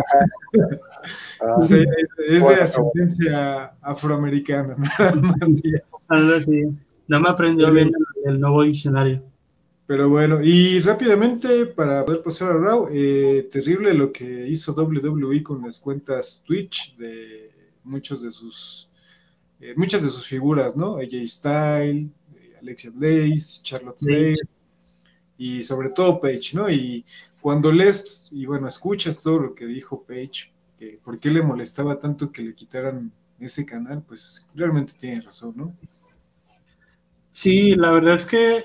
sí, es de ascendencia afroamericana. Algo así. No me aprendió bien el, el, nuevo diccionario. Pero bueno, y rápidamente para poder pasar a Raw, eh, terrible lo que hizo WWE con las cuentas Twitch de muchos de sus, eh, muchas de sus figuras, ¿no? AJ Style, eh, Alexia Blaze, Charlotte Flair, sí. y sobre todo Paige, ¿no? Y cuando lees y bueno, escuchas todo lo que dijo Paige, que por qué le molestaba tanto que le quitaran ese canal, pues realmente tiene razón, ¿no? Sí, la verdad es que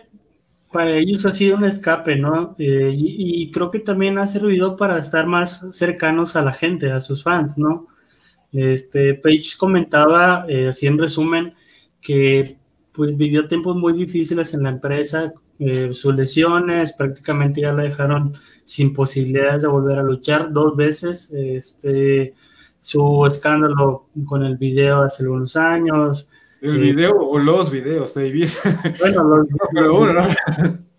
para ellos ha sido un escape, ¿no? Eh, y, y, creo que también ha servido para estar más cercanos a la gente, a sus fans, ¿no? Este, Page comentaba, eh, así en resumen, que pues vivió tiempos muy difíciles en la empresa, eh, sus lesiones prácticamente ya la dejaron sin posibilidades de volver a luchar dos veces, este, su escándalo con el video hace algunos años. ¿El eh, video o los videos, David? Bueno, los, Pero uno, ¿no?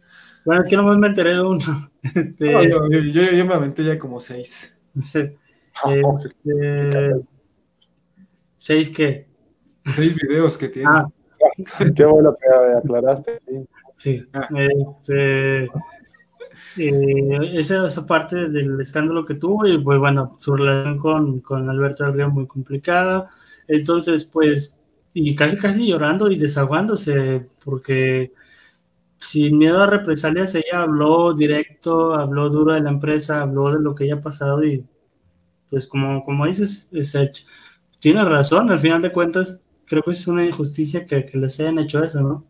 Bueno, es que nomás me enteré de uno. Este, no, yo, yo, yo, me aventé ya como seis. Este, ¿Seis qué? Seis videos que tiene. Ah, Qué bueno que aclaraste, sí. Sí, este, eh, esa, esa parte del escándalo que tuvo y pues bueno, su relación con, con Alberto del Río muy complicada. Entonces, pues, y casi casi llorando y desahogándose, porque sin miedo a represalias, ella habló directo, habló duro de la empresa, habló de lo que haya pasado y pues como, como dices, es, tiene razón, al final de cuentas, creo que es una injusticia que, que les hayan hecho eso, ¿no?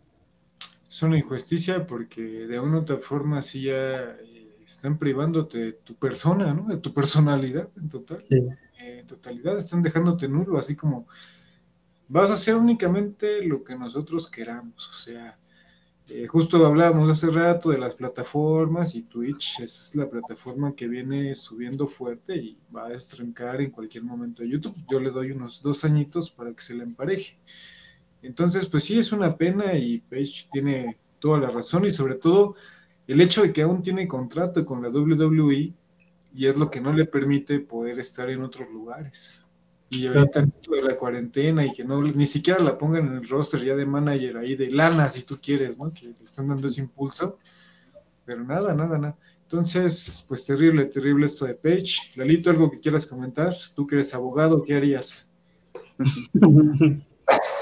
Es una injusticia porque de una u otra forma sí ya eh, están privándote de tu persona, ¿no? De tu personalidad en total. en totalidad están dejándote nulo, así como vas a hacer únicamente lo que nosotros queramos, o sea, eh, justo hablábamos hace rato de las plataformas y Twitch es la plataforma que viene subiendo fuerte y va a estrencar en cualquier momento a YouTube. Yo le doy unos dos añitos para que se le empareje. Entonces, pues sí, es una pena y Page tiene toda la razón y sobre todo el hecho de que aún tiene contrato con la WWE y es lo que no le permite poder estar en otros lugares. Y ahorita de la cuarentena y que no ni siquiera la pongan en el roster ya de manager ahí de lana si tú quieres, ¿no? Que le están dando ese impulso. Pero nada, nada, nada. Entonces, pues terrible, terrible esto de Page. Lalito, algo que quieras comentar, tú que eres abogado, ¿qué harías?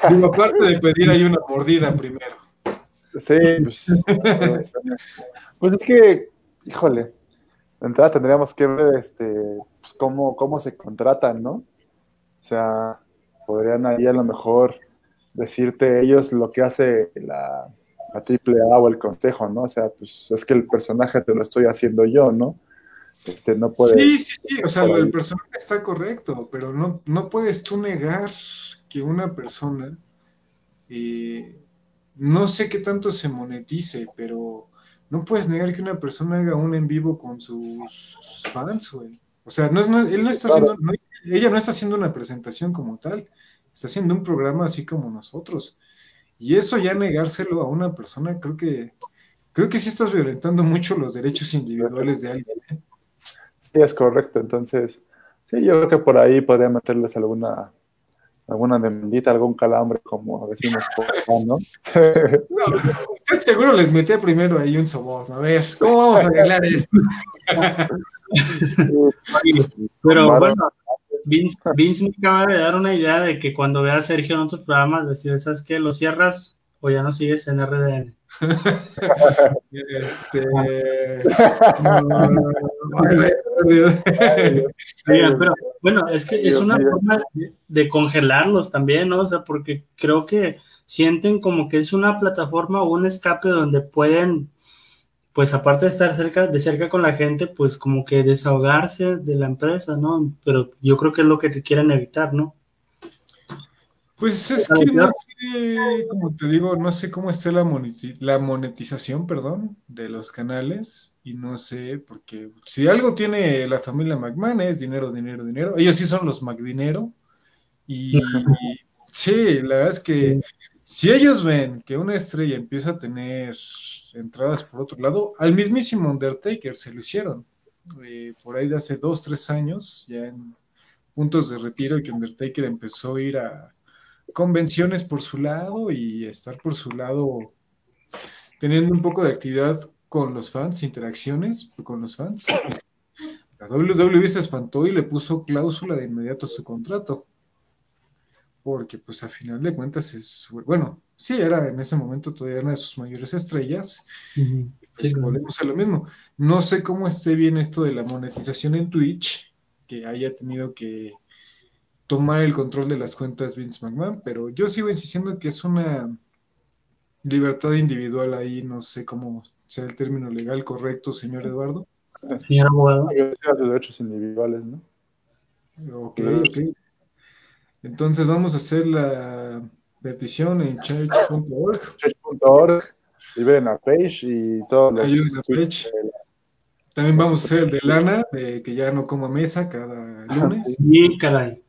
Digo, aparte de pedir ahí una mordida primero. Sí, pues, pues es que, híjole, entonces tendríamos que ver este, pues cómo, cómo se contratan, ¿no? O sea, podrían ahí a lo mejor decirte ellos lo que hace la, la AAA o el consejo, ¿no? O sea, pues es que el personaje te lo estoy haciendo yo, ¿no? Este, no puedes... Sí, sí, sí, o sea, el personaje está correcto, pero no, no puedes tú negar que una persona, eh, no sé qué tanto se monetice, pero no puedes negar que una persona haga un en vivo con sus fans, güey. O sea, no, no, él no está haciendo, ella no está haciendo una presentación como tal, está haciendo un programa así como nosotros. Y eso ya negárselo a una persona, creo que, creo que sí estás violentando mucho los derechos individuales de alguien. ¿eh? Sí, es correcto. Entonces, sí, yo creo que por ahí podría meterles alguna alguna demandita, algún calambre, como decimos, ¿no? no seguro les metí primero ahí un soborno. A ver, ¿cómo vamos a arreglar esto? Pero bueno, Vince, me acaba de dar una idea de que cuando vea a Sergio en otros programas, decir, ¿sabes qué? ¿Lo cierras o ya no sigues en RDN? este... pero bueno, es que es una forma de, congelarlos también, ¿no? O sea, porque creo que sienten como que es una plataforma o un escape donde pueden pues aparte de estar cerca, de cerca con la gente, pues como que desahogarse de la empresa, ¿no? Pero yo creo que es lo que quieren evitar, ¿no? Pues es que no sé, como te digo, no sé cómo está la, la monetización, perdón, de los canales y no sé, porque si algo tiene la familia McMahon es dinero, dinero, dinero. Ellos sí son los McDinero y, y sí, la verdad es que si ellos ven que una estrella empieza a tener entradas por otro lado, al mismísimo Undertaker se lo hicieron. Eh, por ahí de hace dos, tres años, ya en puntos de retiro, que Undertaker empezó a ir a convenciones por su lado y estar por su lado teniendo un poco de actividad con los fans, interacciones con los fans. La WWE se espantó y le puso cláusula de inmediato a su contrato porque pues a final de cuentas es, bueno, sí, era en ese momento todavía una de sus mayores estrellas, pues, volvemos a lo mismo. No sé cómo esté bien esto de la monetización en Twitch, que haya tenido que tomar el control de las cuentas Vince McMahon, pero yo sigo insistiendo que es una libertad individual ahí, no sé cómo sea el término legal correcto, señor Eduardo. Señor abogado. derechos individuales, ¿no? Ok, ok. Entonces vamos a hacer la petición en church.org. Church.org y ven a page y todo los También vamos a hacer el de Lana, de que ya no coma mesa cada lunes. Sí, caray.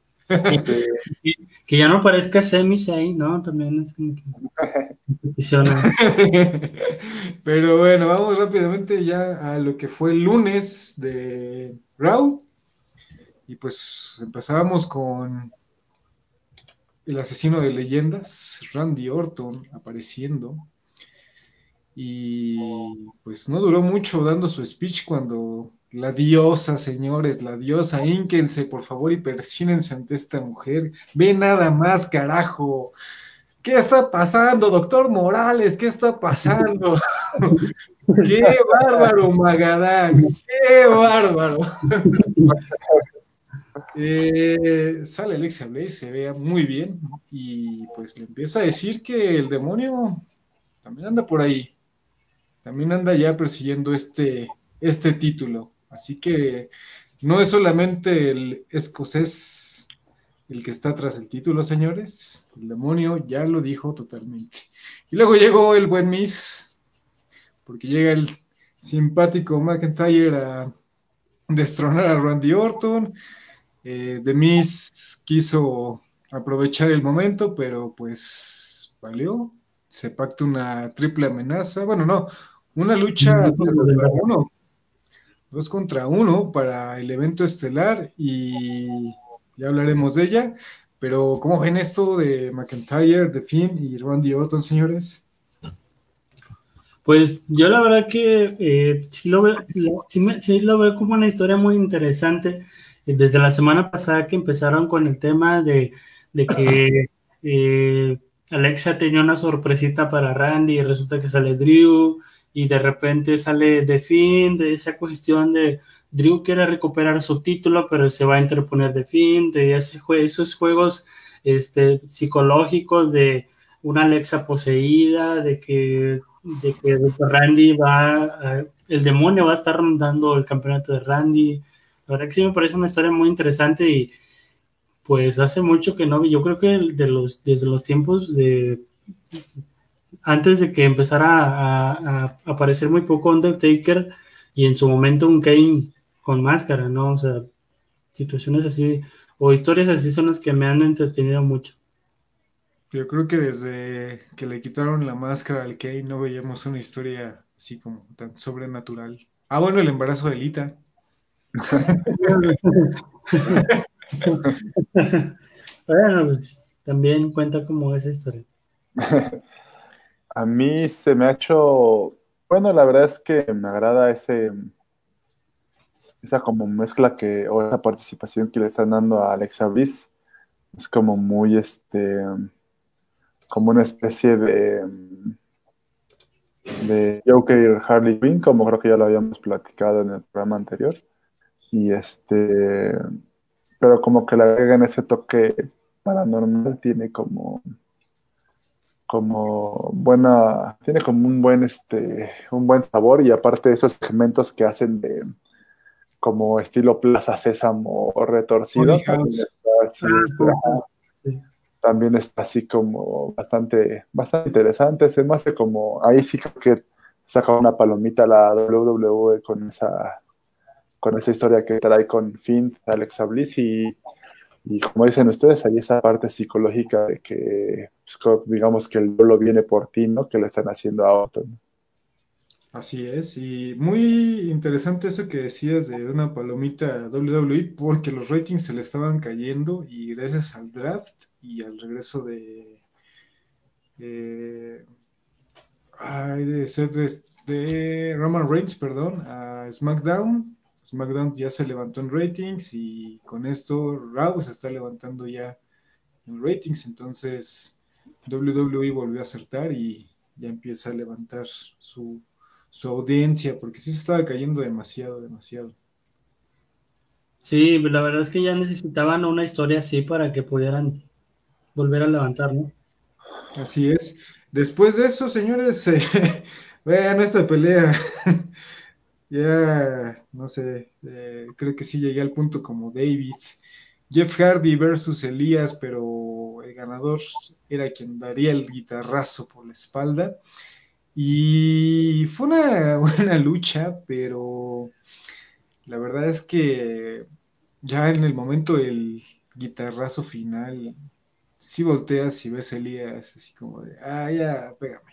que, ya no parezca semis ahí, ¿no? También es como que petición. Pero bueno, vamos rápidamente ya a lo que fue el lunes de Raw. Y pues empezábamos con el asesino de leyendas, Randy Orton, apareciendo. Y pues no duró mucho dando su speech cuando la diosa, señores, la diosa, ínquense por favor y persínense ante esta mujer. Ve nada más, carajo. ¿Qué está pasando, doctor Morales? ¿Qué está pasando? ¡Qué bárbaro, Magadán! ¡Qué bárbaro! Eh, sale Alexia Blaze, se ve muy bien y pues le empieza a decir que el demonio también anda por ahí, también anda ya persiguiendo este, este título. Así que no es solamente el escocés el que está tras el título, señores. El demonio ya lo dijo totalmente. Y luego llegó el buen Miss, porque llega el simpático McIntyre a destronar a Randy Orton. Eh, The Miss quiso aprovechar el momento, pero pues valió. Se pacta una triple amenaza. Bueno, no, una lucha contra uno. Dos contra uno para el evento estelar y ya hablaremos de ella. Pero, ¿cómo ven esto de McIntyre, de Finn y Randy Orton, señores? Pues yo la verdad que eh, sí, lo veo, sí, lo veo como una historia muy interesante. Desde la semana pasada que empezaron con el tema de, que eh, Alexa tenía una sorpresita para Randy y resulta que sale Drew y de repente sale The Finn, de esa cuestión de Drew quiere recuperar su título, pero se va a interponer The Finn, de ese, esos juegos este, psicológicos de una Alexa poseída, de que, de que Randy va, el demonio va a estar rondando el campeonato de Randy. La verdad que sí me parece una historia muy interesante y pues hace mucho que no vi, yo creo que de los, desde los tiempos de antes de que empezara a, aparecer muy poco Undertaker y en su momento un Kane con máscara, ¿no? O sea, situaciones así o historias así son las que me han entretenido mucho. Yo creo que desde que le quitaron la máscara al Kane no veíamos una historia así como tan sobrenatural. Ah, bueno, el embarazo de Lita. Bueno, pues, también cuenta como esa historia. A mí se me ha hecho, bueno, la verdad es que me agrada ese, esa como mezcla que, o esa participación que le están dando a Alexa Bliss. Es como muy, este, como una especie de, de Joker Harley Quinn, como creo que ya lo habíamos platicado en el programa anterior. Y este, pero como que le agregan ese toque paranormal, tiene como como buena, tiene como un buen, este, un buen sabor y aparte esos segmentos que hacen de como estilo Plaza Sésamo retorcido, también está, así, como bastante, bastante interesante, se me hace como, ahí sí creo que saca una palomita la WWE con esa, con esa historia que trae con Finn, Alexa Bliss y como dicen ustedes, hay esa parte psicológica de que, pues, digamos que el duelo viene por ti, ¿no? Que le están haciendo a otro. Así es, y muy interesante eso que decías de una palomita WWE, porque los ratings se le estaban cayendo y gracias al draft y al regreso de, eh, de, de Roman Reigns, perdón, a SmackDown, SmackDown ya se levantó en ratings y con esto Raw se está levantando ya en ratings, entonces WWE volvió a acertar y ya empieza a levantar su, audiencia, porque sí se estaba cayendo demasiado, demasiado. Sí, la verdad es que ya necesitaban una historia así para que pudieran volver a levantar, ¿no? Así es. Después de eso, señores, vean esta pelea ya, no sé, eh, creo que sí llegué al punto como David. Jeff Hardy versus Elías, pero el ganador era quien daría el guitarrazo por la espalda. Y fue una buena lucha, pero la verdad es que ya en el momento del guitarrazo final, si volteas y ves a Elías así como de, ah, ya, pégame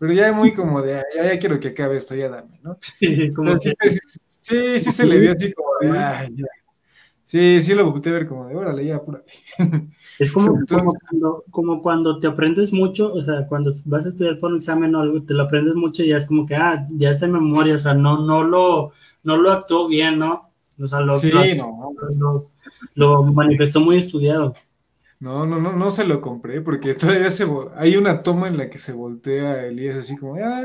pero ya muy como de, ya, ya quiero que acabe esto, ya dame, ¿no? Sí, sí, sí, se le vio así como de, ay, ya. Sí, sí lo pude ver como de, órale, ya, pura. Es como, como, cuando, como cuando te aprendes mucho, o sea, cuando vas a estudiar por un examen o algo, te lo aprendes mucho y ya es como que, ah, ya está en memoria, o sea, no, no lo, no lo actuó bien, ¿no? O sea, lo, Sí, lo, no, lo- lo manifestó muy estudiado. No, no, no, no se lo compré porque todavía se, hay una toma en la que se voltea Elías así como, ah,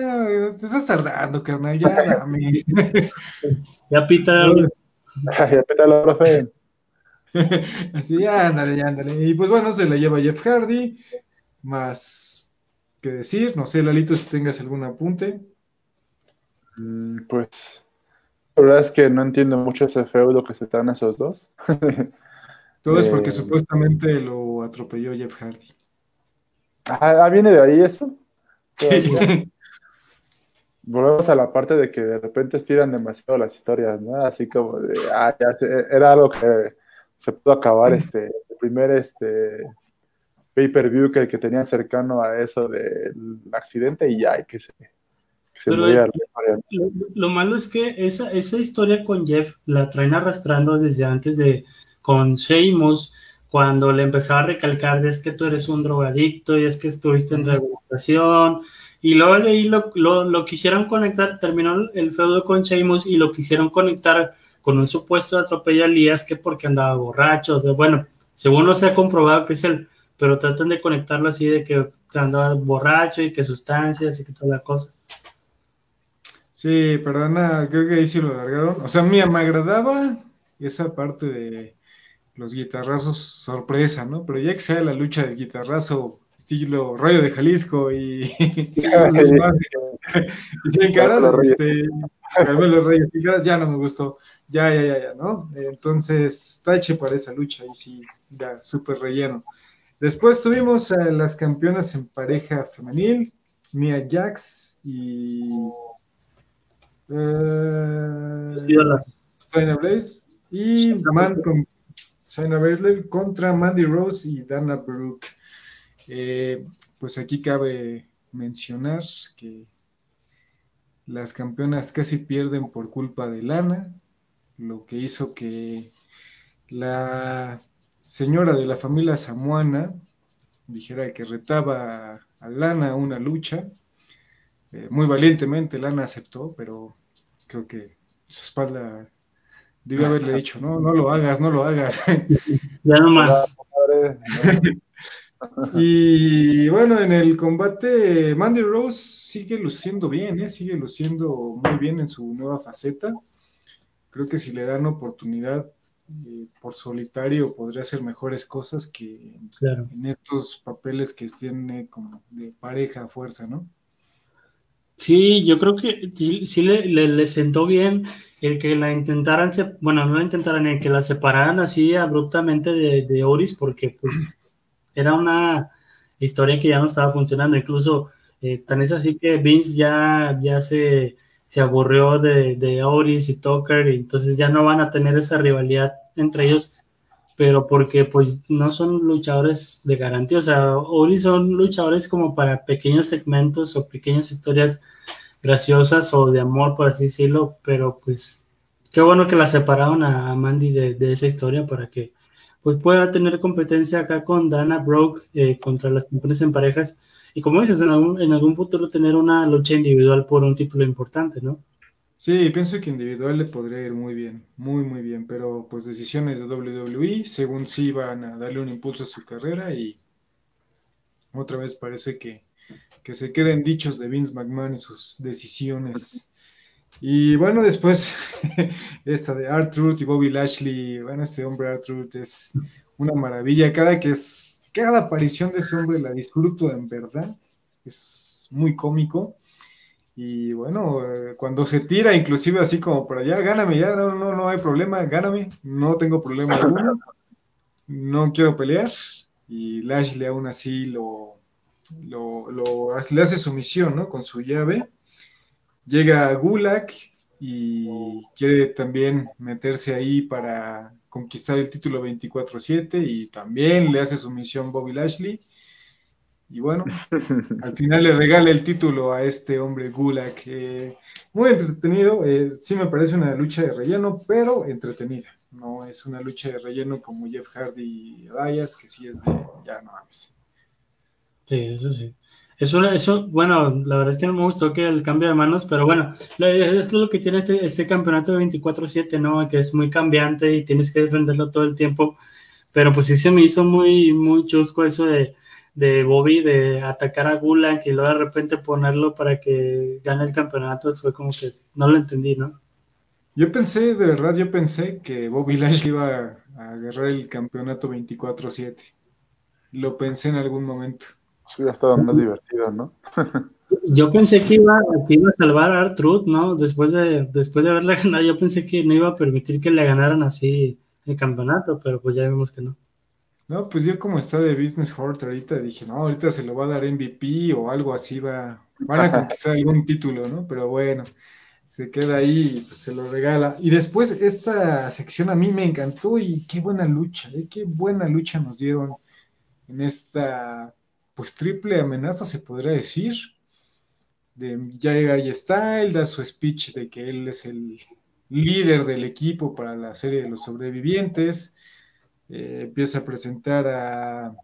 te estás tardando, carnal, ya dame. Ya Pita, Ay, pétalo, profe. Así, ya, ándale, ya, ándale. Y pues bueno, se la lleva Jeff Hardy, más que decir, no sé, Lalito, si tengas algún apunte. Mm, Pues, la verdad es que no entiendo mucho ese feudo que se dan esos dos. Todo es porque Eh, supuestamente lo atropelló Jeff Hardy. Ah, ah, ¿viene de ahí eso? Volvemos a la parte de que de repente estiran demasiado las historias, ¿no? Así como de, ah, ya se- era algo que se pudo acabar, este, el primer, este, pay-per-view que, que tenían cercano a eso del accidente y ya, y que se, que se Pero. Lo, lo malo es que esa, esa historia con Jeff la traen arrastrando desde antes de con Sheamus, cuando le empezaba a recalcar de es que tú eres un drogadicto y es que estuviste en rehabilitación. Y luego de ahí lo, lo, lo quisieron conectar, terminó el feudo con Sheamus y lo quisieron conectar con un supuesto atropello a Elías que porque andaba borracho. Bueno, según no se ha comprobado que es él, pero tratan de conectarlo así de que andaba borracho y que sustancias y que toda la cosa. Sí, pero nada, creo que ahí sí lo largaron. O sea, mira, me agradaba esa parte de los guitarrazos sorpresa, ¿no? Pero ya que sea la lucha del guitarrazo estilo Rayo de Jalisco y, y cien caras, Carmelo Reyes. este, Carmelo Reyes, ya no me gustó. Ya, ya, ya, ya, ¿no? Entonces, tache para esa lucha, y sí, ya, súper relleno. Después tuvimos a las campeonas en pareja femenil, Mia Jax y eh, Shayna Blaze y Man con Shayna Baszler contra Mandy Rose y Dana Brooke. Eh, pues aquí cabe mencionar que las campeonas casi pierden por culpa de Lana, lo que hizo que la señora de la familia samuana dijera que retaba a Lana a una lucha. Eh, muy valientemente Lana aceptó, pero creo que su espalda debió haberle dicho, no, no lo hagas, no lo hagas. Ya nomás. Y bueno, en el combate, Mandy Rose sigue luciendo bien, ¿eh? sigue luciendo muy bien en su nueva faceta. Creo que si le dan oportunidad eh, por solitario podría hacer mejores cosas que Claro. en estos papeles que tiene como de pareja a fuerza, ¿no? Sí, yo creo que sí, le, le- sentó bien el que la intentaran, bueno, no la intentaran, el que la separaran así abruptamente de, de Oris, porque pues era una historia que ya no estaba funcionando. Incluso eh, tan es así que Vince ya, ya se, se aburrió de, de Oris y Tucker, y entonces ya no van a tener esa rivalidad entre ellos, pero porque pues no son luchadores de garantía, o sea, Oris son luchadores como para pequeños segmentos o pequeñas historias graciosas o de amor, por así decirlo, pero pues qué bueno que la separaron a Mandy de, de esa historia para que pues pueda tener competencia acá con Dana Brooke eh, contra las campeones en parejas y como dices, en algún, en algún futuro tener una lucha individual por un título importante, ¿no? Sí, pienso que individual le podría ir muy bien, muy, muy bien, pero pues decisiones de WWE, según sí van a darle un impulso a su carrera y otra vez parece que, que se queden dichos de Vince McMahon y sus decisiones. Y bueno, después esta de R-Truth y Bobby Lashley, bueno, este hombre R-Truth es una maravilla, cada que es, cada aparición de ese hombre la disfruto en verdad, es muy cómico. Y bueno, eh, cuando se tira, inclusive así como para allá, gáname ya, no, no, no hay problema, gáname, no tengo problema alguno, no quiero pelear. Y Lashley aún así lo, lo, lo- le hace su misión, ¿no? Con su llave. Llega a Gulag y quiere también meterse ahí para conquistar el título 24-7 y también le hace su misión Bobby Lashley. Y bueno, al final le regala el título a este hombre Gulag. eh, muy entretenido, eh, sí me parece una lucha de relleno, pero entretenida. no es una lucha de relleno como Jeff Hardy y Elias, que sí es de, ya no mames. Sí, eso sí. Eso, eso, bueno, la verdad es que no me gustó que el cambio de manos, pero bueno, es lo que tiene este, este campeonato de 24-7, ¿no? Que es muy cambiante y tienes que defenderlo todo el tiempo. Pero pues sí se me hizo muy, muy chusco eso de, de Bobby de atacar a Gulag y luego de repente ponerlo para que gane el campeonato. Fue como que no lo entendí, ¿no? Yo pensé, de verdad, yo pensé que Bobby Lashley iba a agarrar el campeonato 24-7. Lo pensé en algún momento. Hubiera estado más divertido, ¿no? yo pensé que iba, iba a salvar a Artruth, ¿no? Después de, después de haberla ganado, yo pensé que no iba a permitir que le ganaran así el campeonato, pero pues ya vimos que no. No, pues yo como está de Business Hort ahorita dije, no, ahorita se lo va a dar MVP o algo así, va, van a conquistar algún título, ¿no? Pero bueno, se queda ahí y pues se lo regala. Y después esta sección a mí me encantó y qué buena lucha, ¿eh? qué buena lucha nos dieron en esta pues triple amenaza, se podría decir. De, ya llega Style, da su speech de que él es el líder del equipo para la serie de los sobrevivientes. Eh, empieza a presentar a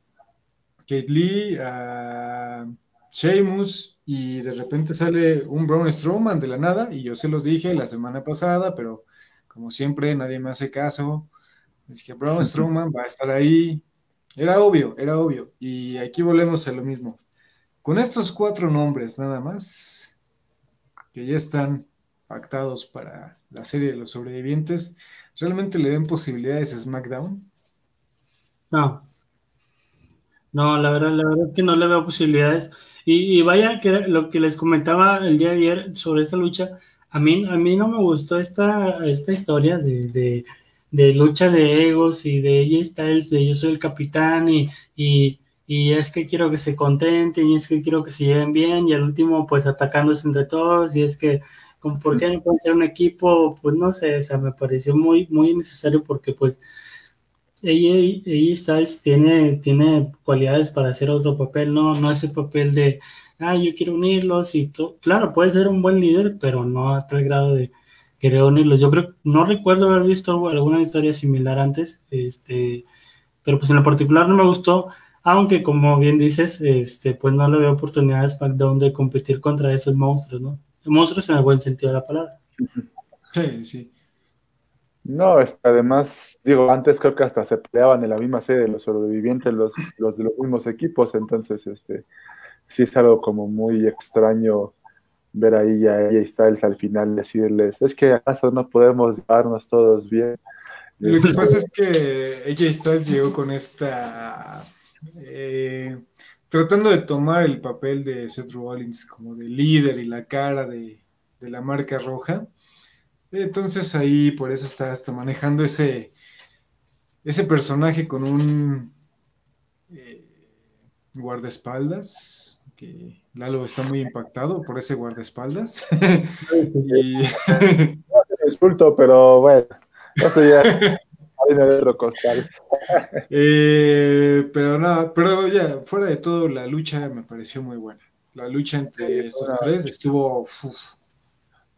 Kate Lee, a Sheamus, y de repente sale un Braun Strowman de la nada, y yo se los dije la semana pasada, pero como siempre nadie me hace caso. Es que Braun Strowman va a estar ahí, era obvio, era obvio. Y aquí volvemos a lo mismo. Con estos cuatro nombres nada más, que ya están pactados para la serie de los sobrevivientes, ¿realmente le ven posibilidades a SmackDown? No. No, la verdad, la verdad es que no le veo posibilidades. Y, vaya que lo que les comentaba el día de ayer sobre esta lucha, a mí, a mí no me gustó esta, esta historia de de lucha de egos y de ella Styles, de yo soy el capitán y, y, y, es que quiero que se contenten y es que quiero que se lleven bien y al último pues atacándose entre todos y es que ¿por qué no pueden ser un equipo? Pues no sé, o sea, me pareció muy, muy necesario porque pues ella, ella Styles tiene, tiene cualidades para hacer otro papel, no, no ese papel de, ah, yo quiero unirlos y todo, claro, puede ser un buen líder, pero no a tal grado de quería unirlos. Yo creo, no recuerdo haber visto alguna historia similar antes, este, pero pues en lo particular no me gustó, aunque como bien dices, este, pues no le veo oportunidades SmackDown de competir contra esos monstruos, ¿no? Monstruos en el buen sentido de la palabra. Sí, sí. No, además, digo, antes creo que hasta se peleaban en la misma sede los sobrevivientes, los, los de los mismos equipos, entonces, este, sí es algo como muy extraño ver ahí a ella Styles al final decirles, es que acaso no podemos llevarnos todos bien. Lo que pasa es que ella Styles llegó con esta, eh, tratando de tomar el papel de Seth Rollins como de líder y la cara de, la marca roja. Entonces ahí por eso está hasta manejando ese, ese personaje con un eh, guardaespaldas que Lalo está muy impactado por ese guardaespaldas. y... Disculto, pero bueno, eso ya otro costal. Eh, pero nada, pero ya, fuera de todo, la lucha me pareció muy buena. La lucha entre estos tres estuvo.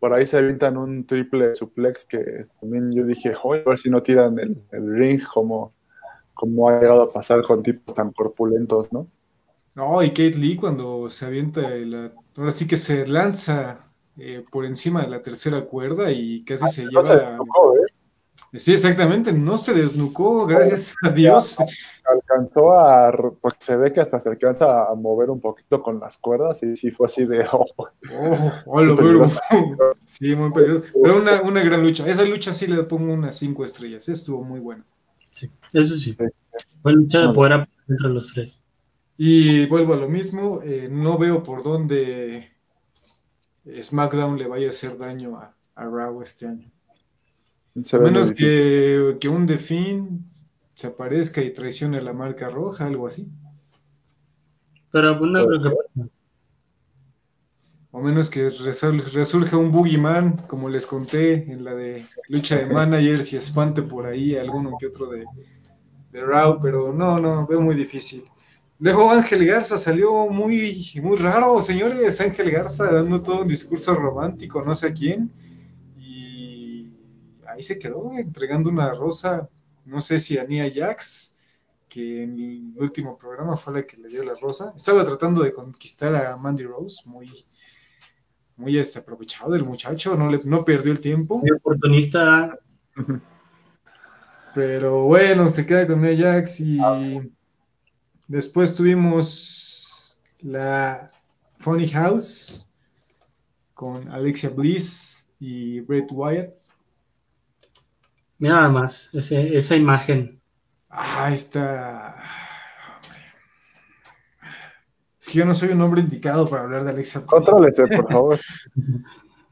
Por ahí se avientan un triple suplex que también yo dije, a ver si no tiran el, el ring como, como ha llegado a pasar con tipos tan corpulentos, ¿no? No, y Kate Lee cuando se avienta, la, ahora sí que se lanza eh, por encima de la tercera cuerda y casi se lleva... ¿eh? Sí, exactamente, no se desnucó, gracias a Dios. Alcanzó a, porque se ve que hasta se alcanza a mover un poquito con las cuerdas y sí fue así de... Oh, oh, lo veo. Sí, muy peligroso. Pero una, una gran lucha. Esa lucha sí le pongo unas cinco estrellas, estuvo muy buena. Sí, eso sí. Fue lucha de poder entre los tres. Y vuelvo a lo mismo, eh, no veo por dónde SmackDown le vaya a hacer daño a, a Raw este año. A menos que, que, un Defin se aparezca y traicione la marca roja, algo así. Pero una O menos que resurja un Boogeyman, como les conté en la de lucha de managers y espante por ahí alguno que otro de, de Raw, pero no, no, veo muy difícil. Luego Ángel Garza salió muy, muy raro, señores. Ángel Garza dando todo un discurso romántico, no sé a quién. Ahí se quedó entregando una rosa, no sé si a Nia Jax, que en el último programa fue la que le dio la rosa. Estaba tratando de conquistar a Mandy Rose, muy, muy este, aprovechado del muchacho, no, le, no perdió el tiempo. Muy oportunista. Pero bueno, se queda con Nia Jax y después tuvimos la Funny House con Alexia Bliss y Bret Wyatt. Mira nada más, ese, esa imagen. Ah, está. Es que yo no soy un hombre indicado para hablar de Bliss. Contrólese, por favor.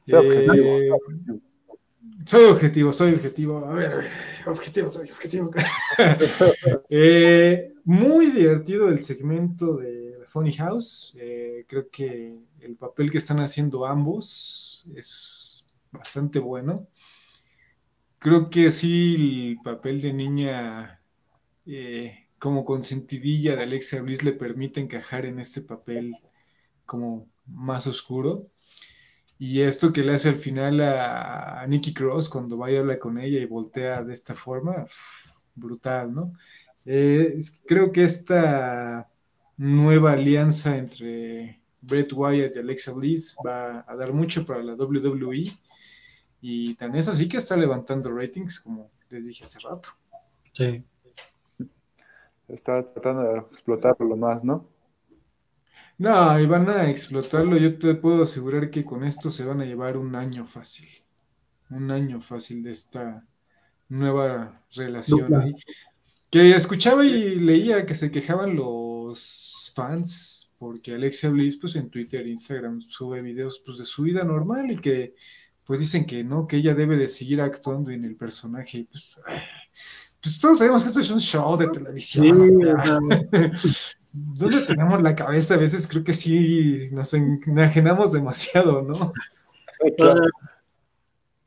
Eh, soy objetivo, soy objetivo. A ver, a ver, objetivo, soy objetivo. Eh, muy divertido el segmento de Funny House. Eh, creo que el papel que están haciendo ambos es bastante bueno. Creo que sí, el papel de niña eh, como consentidilla de Alexia Bliss le permite encajar en este papel como más oscuro. Y esto que le hace al final a, a Nikki Cross cuando va y habla con ella y voltea de esta forma, brutal, ¿no? Eh, creo que esta nueva alianza entre Bret Wyatt y Alexa Bliss va a dar mucho para la WWE y tan es así que está levantando ratings como les dije hace rato. Sí. Está tratando de explotarlo más, ¿no? No, y van a explotarlo. Yo te puedo asegurar que con esto se van a llevar un año fácil. Un año fácil de esta nueva relación. Que escuchaba y leía que se quejaban los fans porque Alexia Bliss pues en Twitter e Instagram sube videos pues de su vida normal y que pues dicen que no, que ella debe de seguir actuando en el personaje pues, pues todos sabemos que esto es un show de televisión. Sí, o sea, o sea, ¿Dónde tenemos la cabeza? A veces creo que sí nos enajenamos demasiado, ¿no? Claro.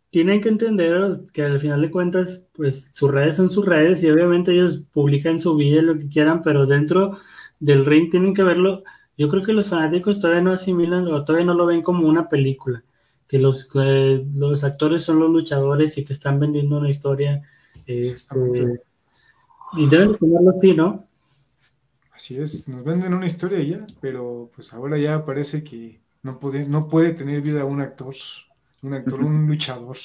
tienen que entender que al final de cuentas, pues sus redes son sus redes y obviamente ellos publican su vida y lo que quieran, pero dentro del ring tienen que verlo. Yo creo que los fanáticos todavía no asimilan o todavía no lo ven como una película, que los, que los actores son los luchadores y te están vendiendo una historia. Este, y deben de ponerlo así, ¿no? Así es, nos venden una historia ya, pero pues ahora ya parece que no puede, no puede tener vida un actor, un actor, un luchador.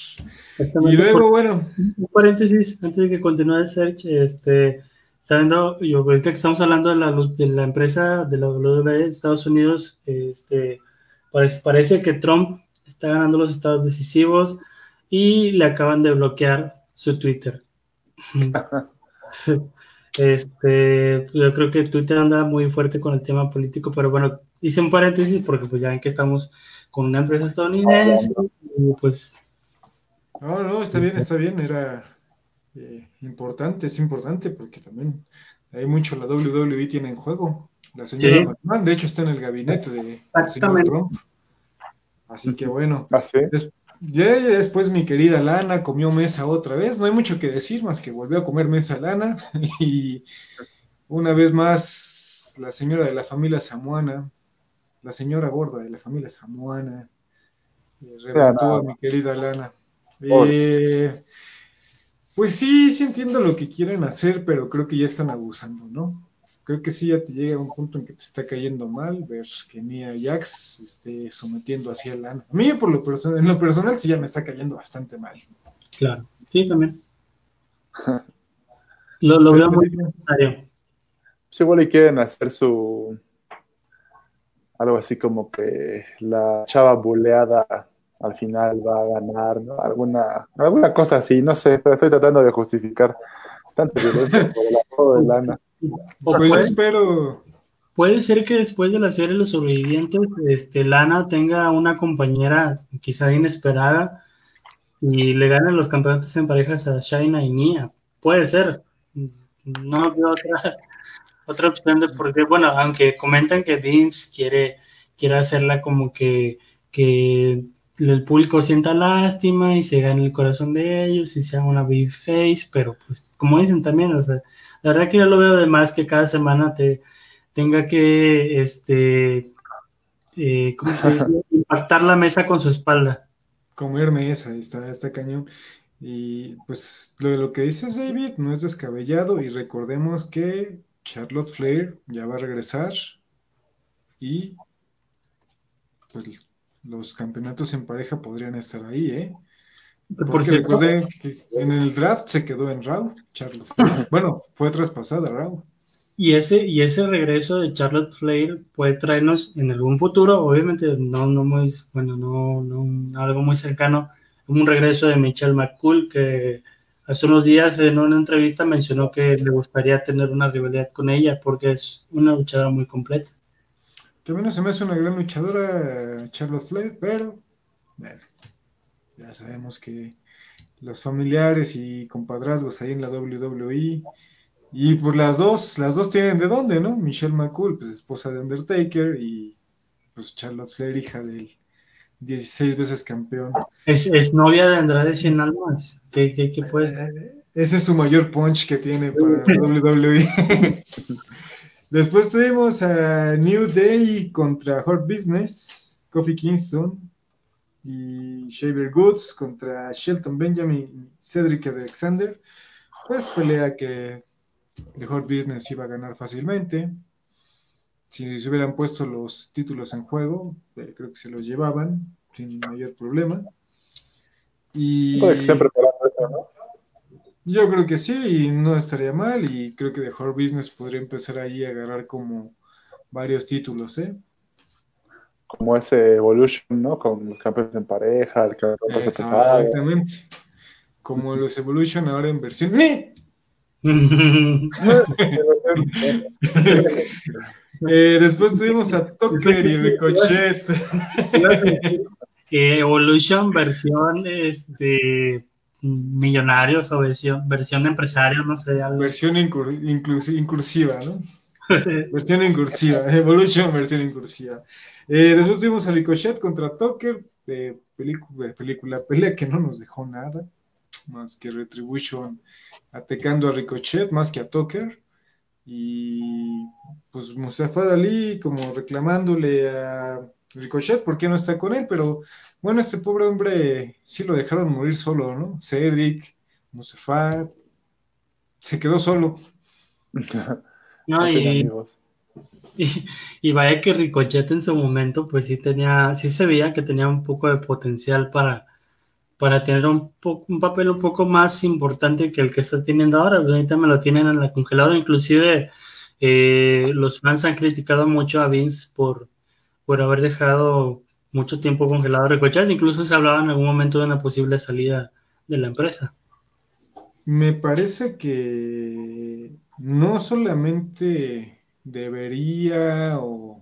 Y luego, bueno, Un paréntesis, antes de que continúe el search, este, sabiendo, yo ahorita que estamos hablando de la, de la empresa de la WWE de Estados Unidos, este, parece, parece que Trump está ganando los estados decisivos y le acaban de bloquear su Twitter. Este, yo creo que Twitter anda muy fuerte con el tema político, pero bueno, hice un paréntesis porque pues ya ven que estamos con una empresa estadounidense y pues no, no, está bien, está bien, era eh, importante, es importante porque también hay mucho la WWE tiene en juego. La señora Sí. McMahon, de hecho, está en el gabinete de, señor. Trump. Así que bueno, Así. Des- ya- después mi querida Lana comió mesa otra vez. No hay mucho que decir más que volvió a comer mesa Lana. Y una vez más, la señora de la familia samuana, la señora gorda de la familia samuana, eh, reventó a mi querida Lana. Eh, pues sí, sí entiendo lo que quieren hacer, pero creo que ya están abusando, ¿no? Creo que sí ya te llega un punto en que te está cayendo mal ver que Nia Jax esté sometiendo así a Lana. A mí, por lo personal, en lo personal, sí ya me está cayendo bastante mal. Claro, sí, también. Lo, lo veo muy necesario. Pues igual y quieren hacer su algo así como que la chava buleada al final va a ganar, ¿no? Alguna, alguna cosa así, no sé, pero estoy tratando de justificar tanta violencia por el apodo de lana. Pues yo puede, espero, puede ser que después de la serie Los Sobrevivientes, este, Lana tenga una compañera quizá inesperada y le ganen los campeonatos en parejas a Shaina y Nia. Puede ser. No veo otra, otra opción de porque, bueno, aunque comentan que Vince quiere, quiere hacerla como que, que el público sienta lástima y se gane el corazón de ellos y sea una big face, pero pues como dicen también, o sea, la verdad que yo lo veo de más que cada semana te tenga que este eh, ¿cómo se dice? impactar la mesa con su espalda. comerme esa, está, está cañón. Y pues lo de lo que dices, David, no es descabellado. Y recordemos que Charlotte Flair ya va a regresar. Y pues los campeonatos en pareja podrían estar ahí, ¿eh? Porque que en el draft se quedó en Raw, Charlotte Flair. Bueno, fue traspasada Raw. Y ese, y ese regreso de Charlotte Flair puede traernos en algún futuro, obviamente no, no muy, bueno, no, no algo muy cercano, un regreso de Michelle McCool, que hace unos días en una entrevista mencionó que le gustaría tener una rivalidad con ella porque es una luchadora muy completa. También se me hace una gran luchadora Charlotte Flair, pero bueno, ya sabemos que los familiares y compadrazgos ahí en la WWE y pues las dos, las dos tienen de dónde, ¿no? Michelle McCool, pues esposa de Undertaker y pues Charlotte Flair, hija del 16 veces campeón. Es, novia de Andrade Cien Almas. ¿Qué, qué, qué fue? Eh, ese es su mayor punch que tiene para WWE. Después tuvimos a New Day contra Hurt Business, Kofi Kingston y Shaver Goods contra Shelton Benjamin y Cedric Alexander. Pues pelea que Hurt Business iba a ganar fácilmente. Si se hubieran puesto los títulos en juego, eh, creo que se los llevaban sin mayor problema. Y... Yo creo que sí, y no estaría mal, y creo que The Hurt Business podría empezar ahí a agarrar como varios títulos, ¿eh? Como ese Evolution, ¿no? Con los campeones en pareja, el campeón Exactamente. Como los Evolution ahora en versión. Eh, después tuvimos a Tucker y Ricochet. que Evolution versión este millonarios o versión, versión empresario, no sé. Versión incursiva, ¿no? versión incursiva, Evolution versión incursiva. Eh, después tuvimos a Ricochet contra Tucker, de película, película, pelea que no nos dejó nada, más que Retribution atacando a Ricochet, más que a Tucker. Y pues Mustafa Dalí como reclamándole a Ricochet por qué no está con él, pero bueno, este pobre hombre sí lo dejaron morir solo, ¿no? Cedric, Mustafa, se quedó solo. No, y, y, vaya que Ricochet en su momento, pues sí tenía, sí se veía que tenía un poco de potencial para, para tener un, un papel un poco más importante que el que está teniendo ahora. Ahorita me lo tienen en la congeladora, inclusive eh, los fans han criticado mucho a Vince por, por haber dejado mucho tiempo congelado a Ricochet, incluso se hablaba en algún momento de una posible salida de la empresa. Me parece que no solamente debería o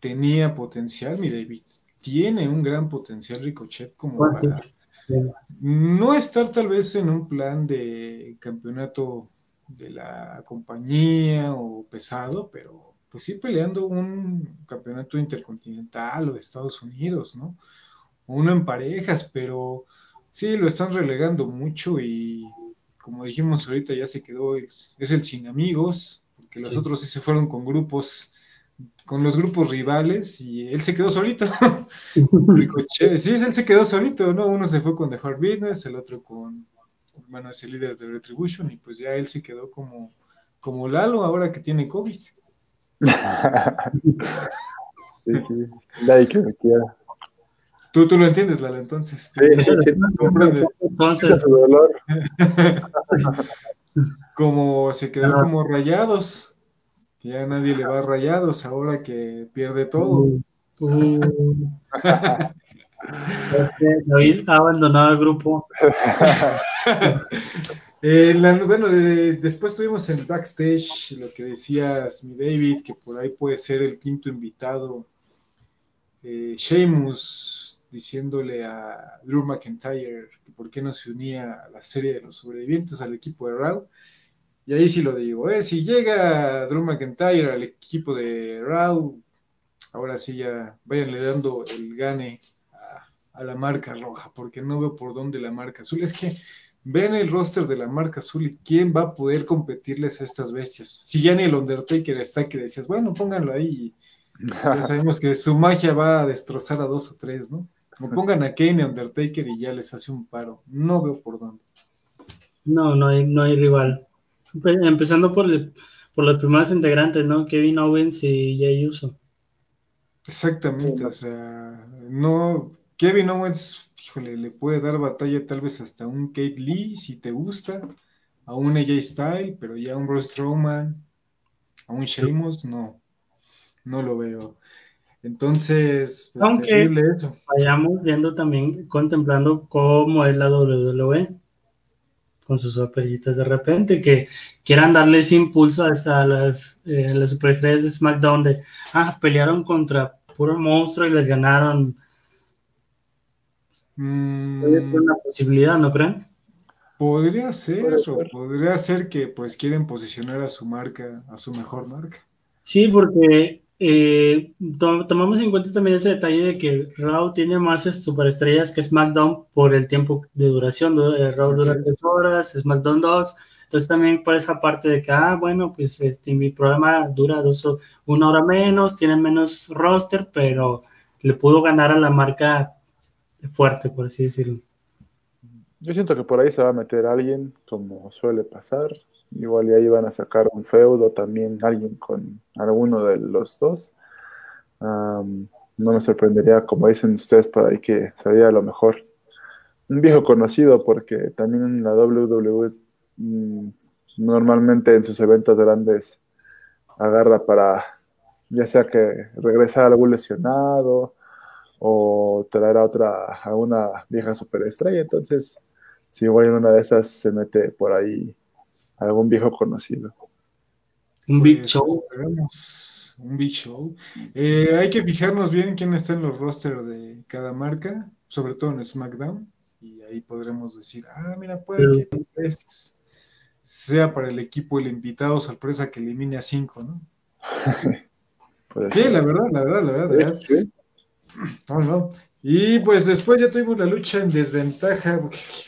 tenía potencial, mi David, tiene un gran potencial Ricochet como para no estar tal vez en un plan de campeonato de la compañía o pesado, pero pues sí peleando un campeonato intercontinental o de Estados Unidos, ¿no? uno en parejas, pero sí lo están relegando mucho y como dijimos ahorita ya se quedó, es, el sin amigos, porque los otros sí se fueron con grupos con los grupos rivales y él se quedó solito. Sí, él se quedó solito, ¿no? Uno se fue con The Hard Business, el otro con, bueno, es el líder de Retribution y pues ya él se quedó como, como Lalo ahora que tiene COVID. sí, sí, nadie que me quiera. Tú, tú lo entiendes, Lalo, entonces. Sí, sí, sí comprendes. Entonces, su dolor. como se quedó como rayados. Ya nadie le va a rayados ahora que pierde todo. Uh, David ha abandonado el grupo. Eh, bueno, después tuvimos el backstage, lo que decías, mi David, que por ahí puede ser el quinto invitado. Eh, Sheamus diciéndole a Drew McIntyre que por qué no se unía a la serie de los sobrevivientes al equipo de Raw. Y ahí sí lo digo, ¿eh? si llega Drew McIntyre al equipo de Raw, ahora sí ya váyanle dando el gane a, la marca roja, porque no veo por dónde la marca azul. Es que ven el roster de la marca azul y quién va a poder competirles a estas bestias. Si ya ni el Undertaker está que decías, bueno, pónganlo ahí. ya sabemos que su magia va a destrozar a dos o tres, ¿no? O pongan a Kane y Undertaker y ya les hace un paro. No veo por dónde. No, no hay, no hay rival. Empezando por, por los primeros integrantes, ¿no? Kevin Owens y Jay Uso. Exactamente, o sea, no, Kevin Owens, híjole, le puede dar batalla tal vez hasta un Kate Lee, si te gusta, a un AJ Style, pero ya un Bruce Strowman, a un Sheamus, no, no lo veo. Entonces, pues, aunque eso. vayamos viendo también, contemplando cómo es la WWE con sus sorpresitas de repente, que quieran darle ese impulso a las, eh, las superestrellas de SmackDown de, ah, pelearon contra puro monstruo y les ganaron. Mm. una posibilidad, ¿no creen? Podría ser, o podría ser que pues quieren posicionar a su marca, a su mejor marca. Sí, porque eh, tomamos en cuenta también ese detalle de que Raw tiene más superestrellas que SmackDown por el tiempo de duración. Eh, Raw dura tres horas, SmackDown dos. Entonces también por esa parte de que, ah, bueno, pues este, mi programa dura dos, una hora menos, tiene menos roster, pero le pudo ganar a la marca fuerte, por así decirlo. Yo siento que por ahí se va a meter alguien, como suele pasar. Igual y ahí van a sacar un feudo también, alguien con alguno de los dos. no me sorprendería, como dicen ustedes por ahí, que sería lo mejor. Un viejo conocido, porque también en la WWE mm, normalmente en sus eventos grandes agarra para, ya sea que regresar a algún lesionado o traer a otra, a una vieja superestrella. Entonces, si igual en una de esas se mete por ahí algún viejo conocido. Un Big pues, Show. Un Big Show. Eh, hay que fijarnos bien quién está en los rosters de cada marca, sobre todo en SmackDown, y ahí podremos decir, ah, mira, puede que sea para el equipo el invitado sorpresa que elimine a cinco, ¿no? sí, la verdad, la verdad, la verdad. No, no. Y pues después ya tuvimos la lucha en desventaja,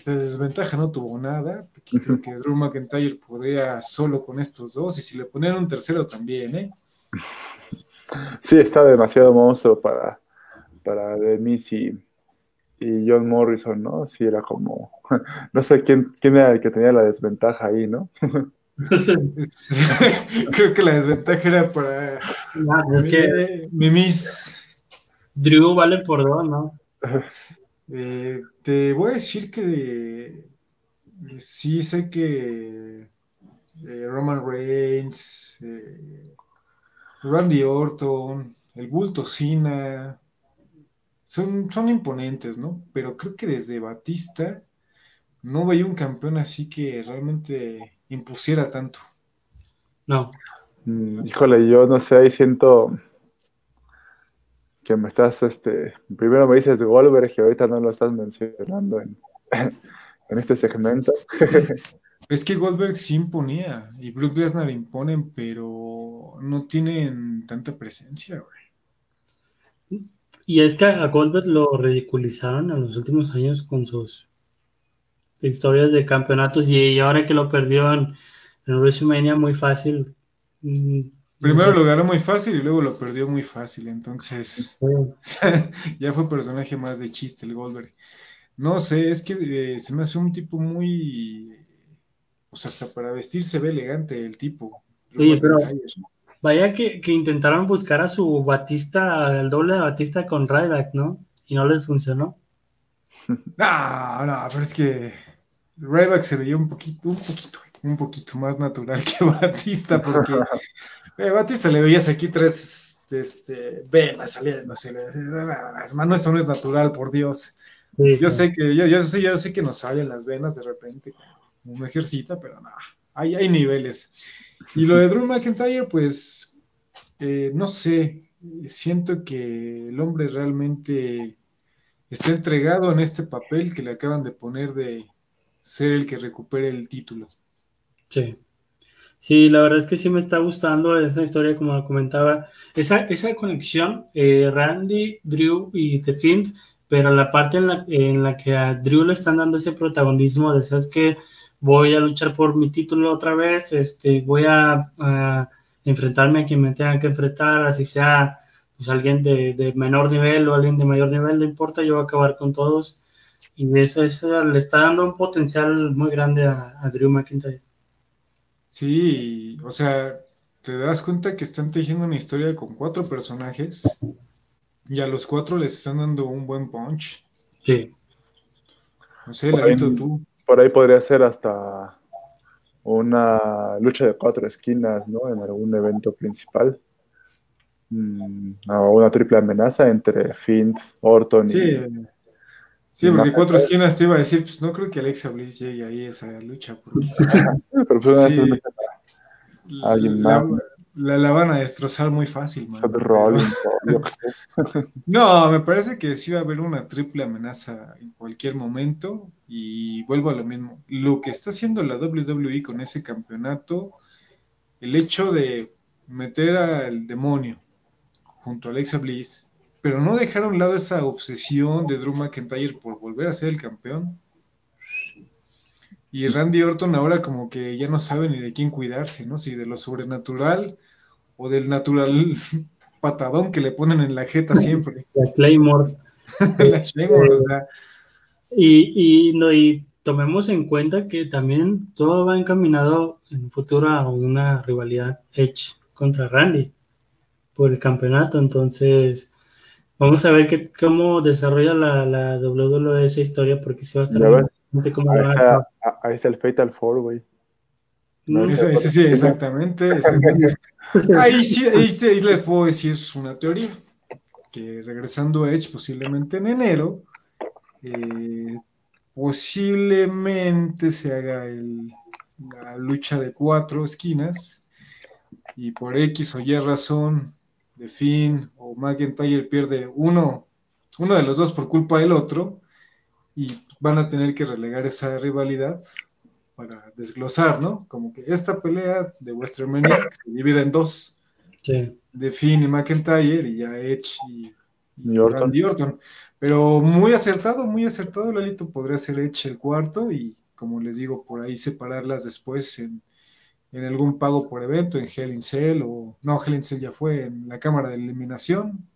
de desventaja no tuvo nada, creo que Drew McIntyre podría solo con estos dos, y si le ponían un tercero también, ¿eh? Sí, está demasiado monstruo para, para Demis y, y John Morrison, ¿no? Sí, era como, no sé quién, quién era el que tenía la desventaja ahí, ¿no? creo que la desventaja era para no, es que... Mimis. Drew vale por dos, ¿no? Eh, te voy a decir que sí sé que eh, Roman Reigns, eh, Randy Orton, el Bulto Cena, son, son imponentes, ¿no? Pero creo que desde Batista no veía un campeón así que realmente impusiera tanto. No. Mm, híjole, yo no sé, ahí siento que me estás, este, primero me dices Goldberg y ahorita no lo estás mencionando en, en este segmento. es que Goldberg sí imponía y Brook Lesnar imponen, pero no tienen tanta presencia, güey. Y es que a Goldberg lo ridiculizaron en los últimos años con sus historias de campeonatos y ahora que lo perdió en, en WrestleMania muy fácil, mm, Primero lo ganó muy fácil y luego lo perdió muy fácil, entonces ya fue personaje más de chiste el Goldberg. No sé, es que eh, se me hace un tipo muy, o sea, hasta para vestir se ve elegante el tipo. Oye, pero vaya que, intentaron buscar a su Batista, el doble de Batista con Ryback, ¿no? Y no les funcionó. No, no, pero es que Ryback se veía un poquito, un poquito, un poquito más natural que Batista, porque Eh, Batista le veías aquí tres este, venas saliendo, así, hermano, esto no es natural, por Dios. yo sé que, yo, yo, sé, yo sé que nos salen las venas de repente, como un ejercita, pero no, hay, hay niveles. Y lo de Drew McIntyre, pues, eh, no sé, siento que el hombre realmente está entregado en este papel que le acaban de poner de ser el que recupere el título. Sí. Sí, la verdad es que sí me está gustando esa historia, como comentaba. Esa, esa conexión, eh, Randy, Drew y The Fiend, pero la parte en la, en la que a Drew le están dando ese protagonismo de, ¿sabes que Voy a luchar por mi título otra vez, este, voy a, enfrentarme a quien me tenga que enfrentar, así sea pues alguien de, menor nivel o alguien de mayor nivel, no importa, yo voy a acabar con todos. Y eso, eso le está dando un potencial muy grande a, a Drew McIntyre. Sí, o sea, te das cuenta que están tejiendo una historia con cuatro personajes y a los cuatro les están dando un buen punch. Sí. No sé, Lalito, tú. Por ahí podría ser hasta una lucha de cuatro esquinas, ¿no? En algún evento principal. Mm, o una triple amenaza entre Finn, Orton sí. y. Sí, porque cuatro esquinas te iba a decir, pues no creo que Alexa Bliss llegue ahí a esa lucha. Porque... Pero pues sí. alguien más. La, van a destrozar muy fácil. no, me parece que sí va a haber una triple amenaza en cualquier momento y vuelvo a lo mismo. Lo que está haciendo la WWE con ese campeonato, el hecho de meter al demonio junto a Alexa Bliss, pero no dejar a un lado esa obsesión de Drew McIntyre por volver a ser el campeón. Y Randy Orton ahora como que ya no sabe ni de quién cuidarse, ¿no? Si de lo sobrenatural o del natural patadón que le ponen en la jeta siempre. La Claymore. la Claymore, o sea. Y, y, no, y tomemos en cuenta que también todo va encaminado en futuro a una rivalidad Edge contra Randy por el campeonato. Entonces, vamos a ver que, cómo desarrolla la, la WWE esa historia, porque si va a estar ahí, está, ahí está el Fatal Four, güey. sí, sí, exactamente. Ahí sí, ahí, les puedo decir una teoría, que regresando a Edge posiblemente en enero, eh, posiblemente se haga el, la lucha de cuatro esquinas y por X o Y razón de Finn o McIntyre pierde uno, uno de los dos por culpa del otro y van a tener que relegar esa rivalidad para desglosar, ¿no? Como que esta pelea de Western Mania se divide en dos. De Finn y McIntyre y ya Edge y, Randy Orton. Pero muy acertado, muy acertado, Lalito. Podría ser Edge el cuarto y, como les digo, por ahí separarlas después en, en algún pago por evento, en Hell in Cell o... No, Hell in Cell ya fue en la cámara de eliminación.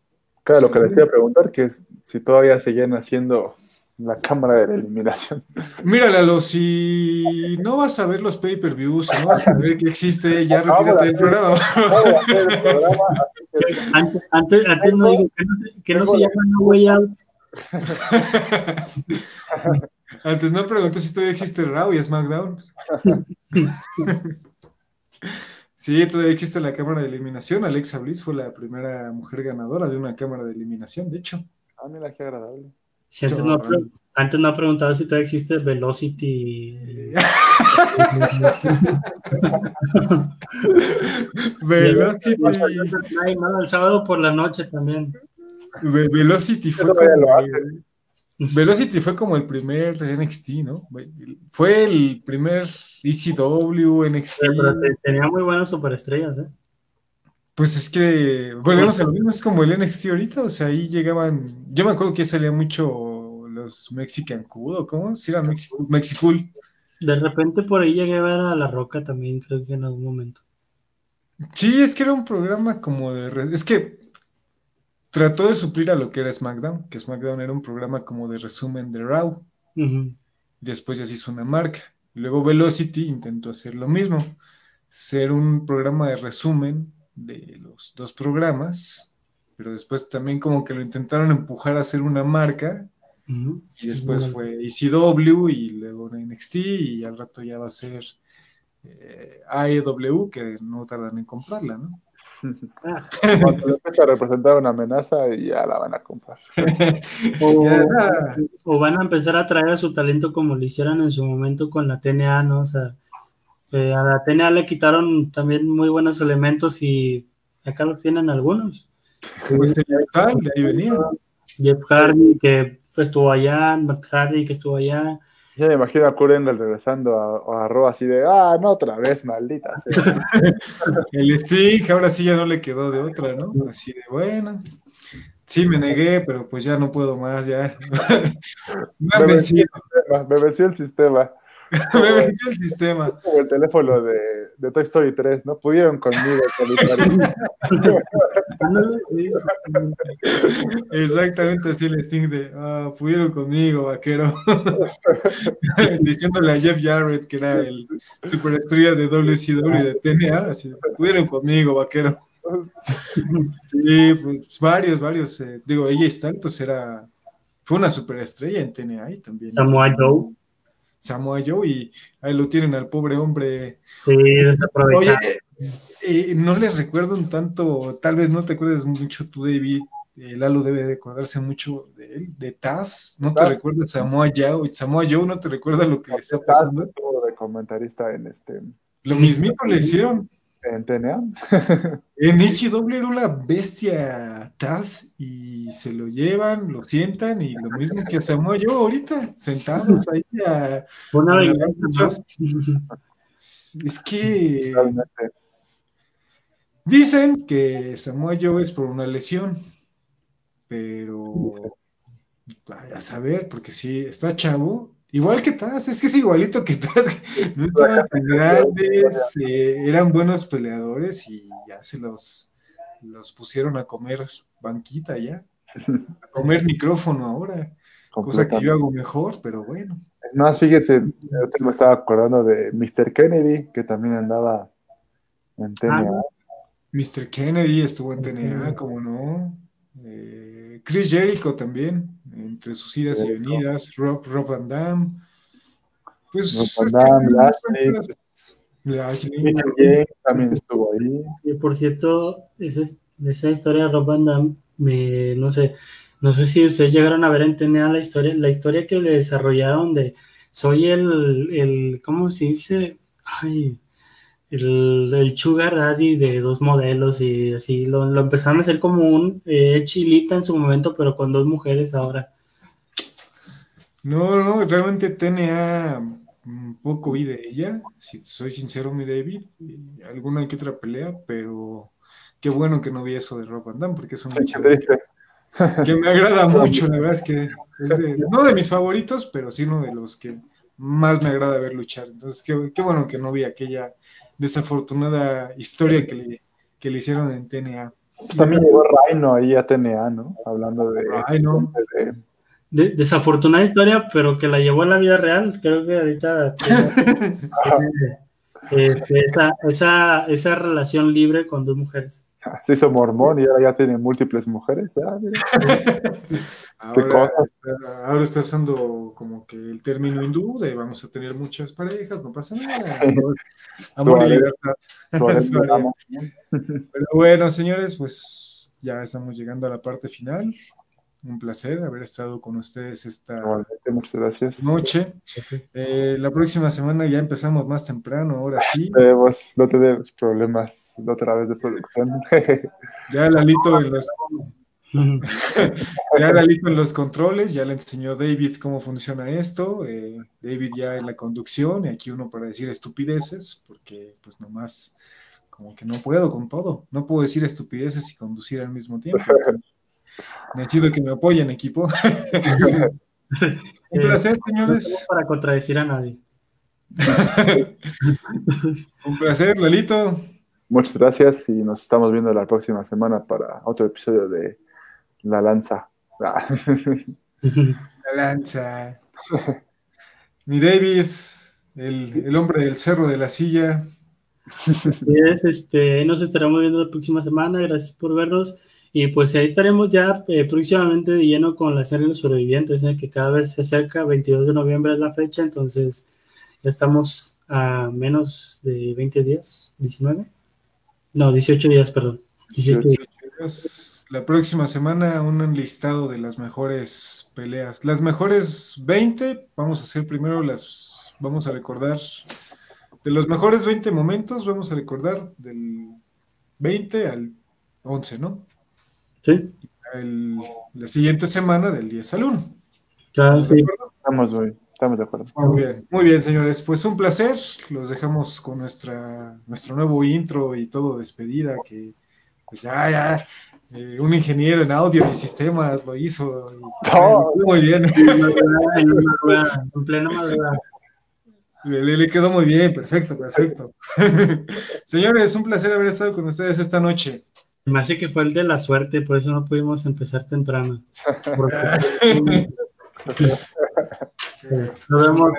Claro, lo que les iba a preguntar, que es si todavía seguían haciendo la cámara de la eliminación. Míralo, si no vas a ver los pay-per-views, no vas a ver que existe, ya retírate del programa. Antes, antes, antes no digo que no, que no se llama No Way Out. Antes no pregunté si todavía existe Raw y SmackDown. Sí, todavía existe la cámara de eliminación. Alexa Bliss fue la primera mujer ganadora de una cámara de eliminación, de hecho. Ah, mira, qué agradable antes, no, ha preguntado si todavía existe Velocity. Velocity. el sábado por la noche también. Velocity fue como, Velocity fue como el primer NXT, ¿no? Fue el primer ECW, NXT. tenía muy buenas superestrellas, ¿eh? Pues es que, volvemos a lo mismo, es como el NXT ahorita, o sea, ahí llegaban, yo me acuerdo que salía mucho los Mexican Cool, ¿cómo? Sí, era Mexicool. De repente por ahí llegué a ver a La Roca también, creo que en algún momento. Sí, es que era un programa como de... Es que trató de suplir a lo que era SmackDown, que SmackDown era un programa como de resumen de Raw. Después ya se hizo una marca. Luego Velocity intentó hacer lo mismo, ser un programa de resumen de los dos programas, pero después también como que lo intentaron empujar a hacer una marca, y después fue ECW y luego NXT, y al rato ya va a ser eh, AEW, que no tardan en comprarla, ¿no? Cuando empieza a representar una amenaza y ya la van a comprar. o, van a empezar a traer a su talento como lo hicieron en su momento con la TNA, ¿no? O sea, eh, a la TNA le quitaron también muy buenos elementos y acá los tienen algunos. Pues ya están, ahí venía. Jeff Hardy que estuvo allá, Matt Hardy que estuvo allá. Ya me imagino a Kurendal regresando a, a así de, ah, no otra vez, maldita El Sting, ahora sí ya no le quedó de otra, ¿no? Así de, bueno, sí me negué, pero pues ya no puedo más, ya. me, me, venció, me venció el sistema. me venció el sistema. Como el teléfono de, de Toy Story 3, ¿no? Pudieron conmigo. Exactamente así el Sting de, ah, pudieron conmigo, vaquero. Diciéndole a Jeff Jarrett, que era el superestrella de WCW y de TNA, así, pudieron conmigo, vaquero. Sí, pues varios, varios. Eh, digo, ella está, pues era, fue una superestrella en TNA y también. Samoa Joe. Samoa Joe y ahí lo tienen al pobre hombre. Sí, desaprovechado. Oye, eh, no les recuerdo un tanto, tal vez no te acuerdes mucho tú, David. eh, Lalo debe de acordarse mucho de él, de Taz. ¿No te Taz. recuerdas Samoa Joe? Samoa Joe no te recuerda lo que le está Taz pasando. estuvo de comentarista en este Lo mismito le hicieron. En TNA. En ECW era una bestia Taz y se lo llevan, lo sientan y lo mismo que a Samoa Joe ahorita, sentados ahí a-. Es que Realmente. dicen que Samoa Joe es por una lesión, pero vaya a saber, porque sí, está chavo, igual que Taz, es que es igualito que Taz, no estaban tan grandes, eh, eran buenos peleadores y ya se los, los pusieron a comer banquita ya, a comer micrófono ahora, cosa que yo hago mejor, pero bueno. No, fíjese, ahorita me estaba acordando de Mr. Kennedy, que también andaba en TNA. Mr. Kennedy estuvo en TNA, como no. Eh, Chris Jericho también, entre sus idas y venidas. Rob, Rob Van Damme. Pues, Rob Van Damme, Lashley. Lashley. James también estuvo ahí. Y por cierto, esa, esa historia de Rob Van Damme, me, no sé, no sé si ustedes llegaron a ver en TNA la historia, la historia que le desarrollaron de soy el, el ¿cómo se dice? Ay, el, el sugar daddy de dos modelos y así, lo, lo empezaron a hacer como un eh, chilita en su momento, pero con dos mujeres ahora. No, no, realmente TNA un poco vi de ella, si soy sincero, mi David, y alguna que otra pelea, pero qué bueno que no vi eso de Rob Van Damme, porque es un que me agrada mucho, la verdad es que es de- no de mis favoritos, pero sí uno de los que más me agrada ver luchar. Entonces, qué, qué bueno que no vi aquella desafortunada historia que le, que le hicieron en TNA. Pues también llegó Rhino ahí a TNA, ¿no? Hablando de, Ay, no. de- De- desafortunada historia, pero que la llevó a la vida real. Creo que ahorita tiene, tiene, este, esa, esa, esa relación libre con dos mujeres. Se hizo mormón y ahora ya tiene múltiples mujeres. Ah, mira. Ahora está, ahora está usando como que el término hindú de vamos a tener muchas parejas, no pasa nada. Amor y libertad. Pero bueno, señores, pues ya estamos llegando a la parte final. Un placer haber estado con ustedes esta Igualmente, muchas gracias. noche. Eh, la próxima semana ya empezamos más temprano, ahora sí. Esperemos no tener problemas de otra vez de producción. Ya Lalito en los, ya Lalito en los controles, ya le enseñó David cómo funciona esto. eh, David ya en la conducción, y aquí uno para decir estupideces, porque pues nomás como que no puedo con todo. No puedo decir estupideces y conducir al mismo tiempo. Necesito que me apoyen, equipo. Un placer, No señores. para contradecir a nadie. Un placer, Lalito. Muchas gracias y nos estamos viendo la próxima semana para otro episodio de La Lanza. Ah. La lanza. Mi David, el, el hombre del cerro de la silla. Así es, este, nos estaremos viendo la próxima semana. Gracias por vernos. Y pues ahí estaremos ya eh, próximamente de lleno con la serie Los Sobrevivientes, en el que cada vez se acerca. 22 de noviembre es la fecha, entonces ya estamos a menos de 20 días, 19. No, 18 días, perdón. 18 días. La próxima semana un listado de las mejores peleas. Las mejores 20, vamos a hacer primero las, vamos a recordar, de los mejores 20 momentos, vamos a recordar del 20 al 11, ¿no? Sí, El- la siguiente semana del 10 al 1. claro, ¿Estamos sí. acuerdo? Estamos, de acuerdo. Muy bien, muy bien, señores. Pues un placer. Los dejamos con nuestra, nuestro nuevo intro y todo despedida, que pues ya, ya, eh, un ingeniero en audio y sistemas lo hizo. y- No. muy bien. En plena madrugada. Le, le quedó muy bien, perfecto, perfecto. Señores, un placer haber estado con ustedes esta noche. Me hace que fue el de la suerte, por eso no pudimos empezar temprano. Nos vemos.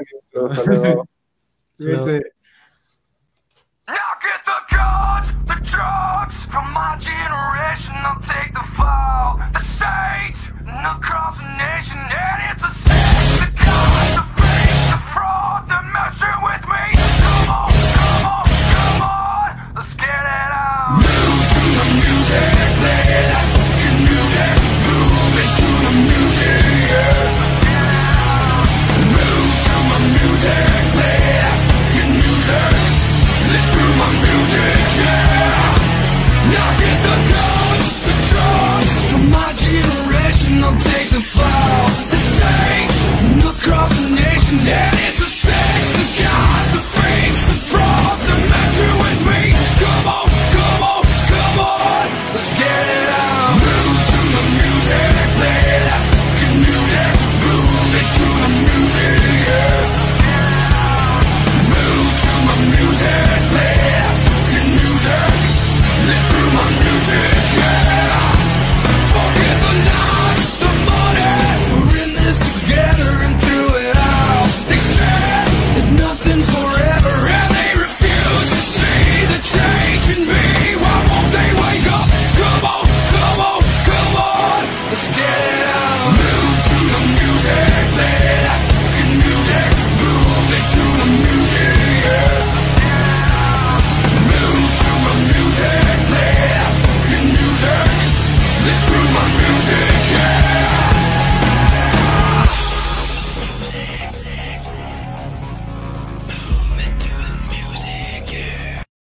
The nation, and it's a. The the fraud, with me. Yeah.